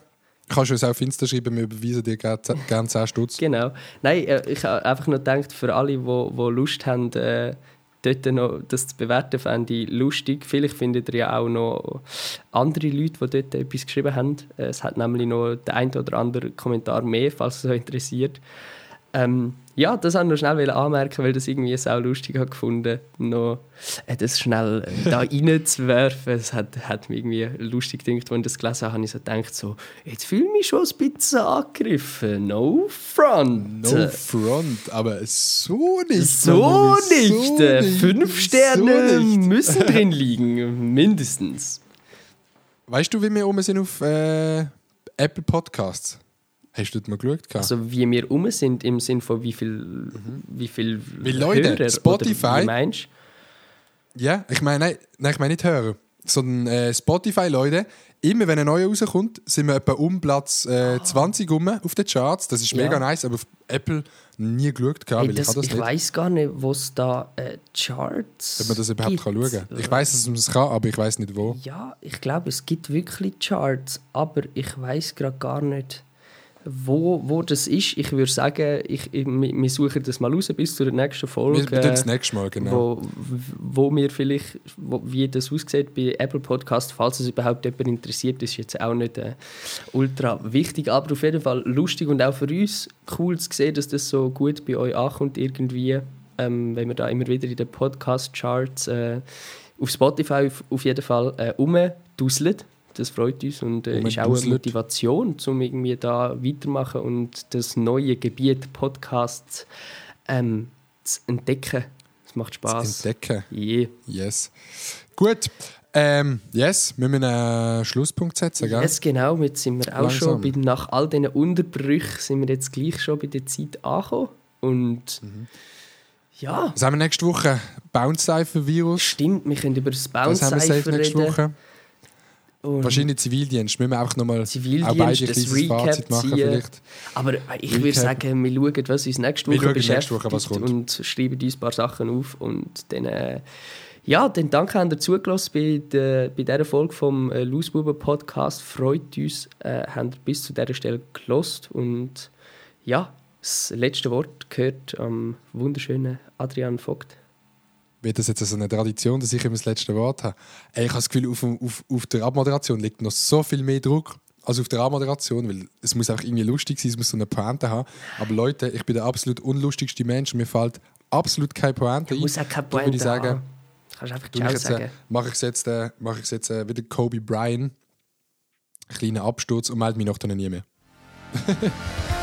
Kannst du uns auch auf Insta schreiben, wir überweisen dir gerne gerne 10 Stutz. Genau. Nein, äh, ich habe einfach nur gedacht, für alle, die wo Lust haben, äh, dort noch das zu bewerten, fände ich lustig. Vielleicht findet ihr ja auch noch andere Leute, die dort etwas geschrieben haben. Äh, Es hat nämlich noch den einen oder anderen Kommentar mehr, falls es euch interessiert. Ähm, ja, das wollte ich noch schnell anmerken, weil das irgendwie sau lustig habe gefunden, noch äh, das schnell äh, da [LAUGHS] reinzuwerfen. Es hat, hat mich irgendwie lustig gedacht, als ich das gelesen habe, habe ich so gedacht, so, jetzt fühle ich mich schon ein bisschen angegriffen. No front. No front, aber so nicht. So Mama, nicht. Äh, Fünf so Sterne nicht. müssen drin liegen, [LAUGHS] mindestens. Weißt du, wie wir um sind auf äh, Apple Podcasts? Hast du das mal geschaut? Also wie wir um sind, im Sinn von wie viel, wie viel Wie Leute, Hörer, Spotify. Meinst Ja, ich meine, nein, nein, ich meine nicht hören, sondern äh, Spotify-Leute. Immer wenn ein neuer rauskommt, sind wir etwa um Platz äh, 20 rum auf den Charts. Das ist Ja. mega nice, aber auf Apple nie geschaut, gehabt, Hey, weil das, ich das ich weiß gar nicht, wo es da äh, Charts Ob man das überhaupt gibt. kann schauen kann. Ich weiß, dass man es kann, aber ich weiß nicht wo. Ja, ich glaube, es gibt wirklich Charts, aber ich weiß gerade gar nicht, wo, wo das ist. Ich würde sagen, ich, ich, wir wir suchen das mal raus bis zur nächsten Folge. Wir, wir tun das nächste Mal, genau. Wo, wo mir vielleicht, wo, wie das aussieht bei Apple Podcast, falls es überhaupt jemand interessiert, ist jetzt auch nicht äh, ultra wichtig, aber auf jeden Fall lustig und auch für uns cool zu sehen, dass das so gut bei euch ankommt irgendwie, ähm, wenn wir da immer wieder in den Podcast-Charts äh, auf Spotify auf, auf jeden Fall äh, rumdusseln. Das freut uns und äh, ist auch eine. Motivation, um irgendwie da weitermachen und das neue Gebiet Podcasts ähm, zu entdecken. Es macht Spaß. Entdecken. Yeah. Yes. Gut. Ähm, yes, wir müssen einen Schlusspunkt setzen, gell? Yes, genau. Jetzt sind wir auch Langsam. schon, bei, nach all diesen Unterbrüchen, sind wir jetzt gleich schon bei der Zeit angekommen. Und Mhm. ja, Was haben wir nächste Woche? Bounce Cypher Virus. stimmt, wir können über das Bounce-Cypher reden. Woche. Und Wahrscheinlich Zivildienst. Müssen wir einfach nochmal auch beide ein kleines Fazit machen ziehen. vielleicht. Aber äh, ich Recap. würde sagen, wir schauen, was uns nächste Wir Woche nächste beschäftigt Woche, was kommt. und schreiben uns ein paar Sachen auf. Und dann, äh, ja, dann danke, habt ihr zugelassen bei, der, bei dieser Folge vom äh, Lausbuben Podcast. Freut uns, äh, habt ihr bis zu dieser Stelle gelost Und ja, das letzte Wort gehört am wunderschönen Adrian Vogt. Wird das jetzt so eine Tradition, dass ich immer das letzte Wort habe? Ey, ich habe das Gefühl, auf, auf, auf der Abmoderation liegt noch so viel mehr Druck als auf der Abmoderation, weil es muss auch irgendwie lustig sein, es muss so eine Pointe haben. Aber Leute, ich bin der absolut unlustigste Mensch und mir fällt absolut keine Pointe ein. Muss auch keine Pointe ich sagen, haben. Kannst einfach ich jetzt, äh, sagen. mache ich es jetzt, äh, ich's jetzt äh, wieder Kobe Bryant. Kleiner Absturz und melde mich noch nie mehr. [LAUGHS]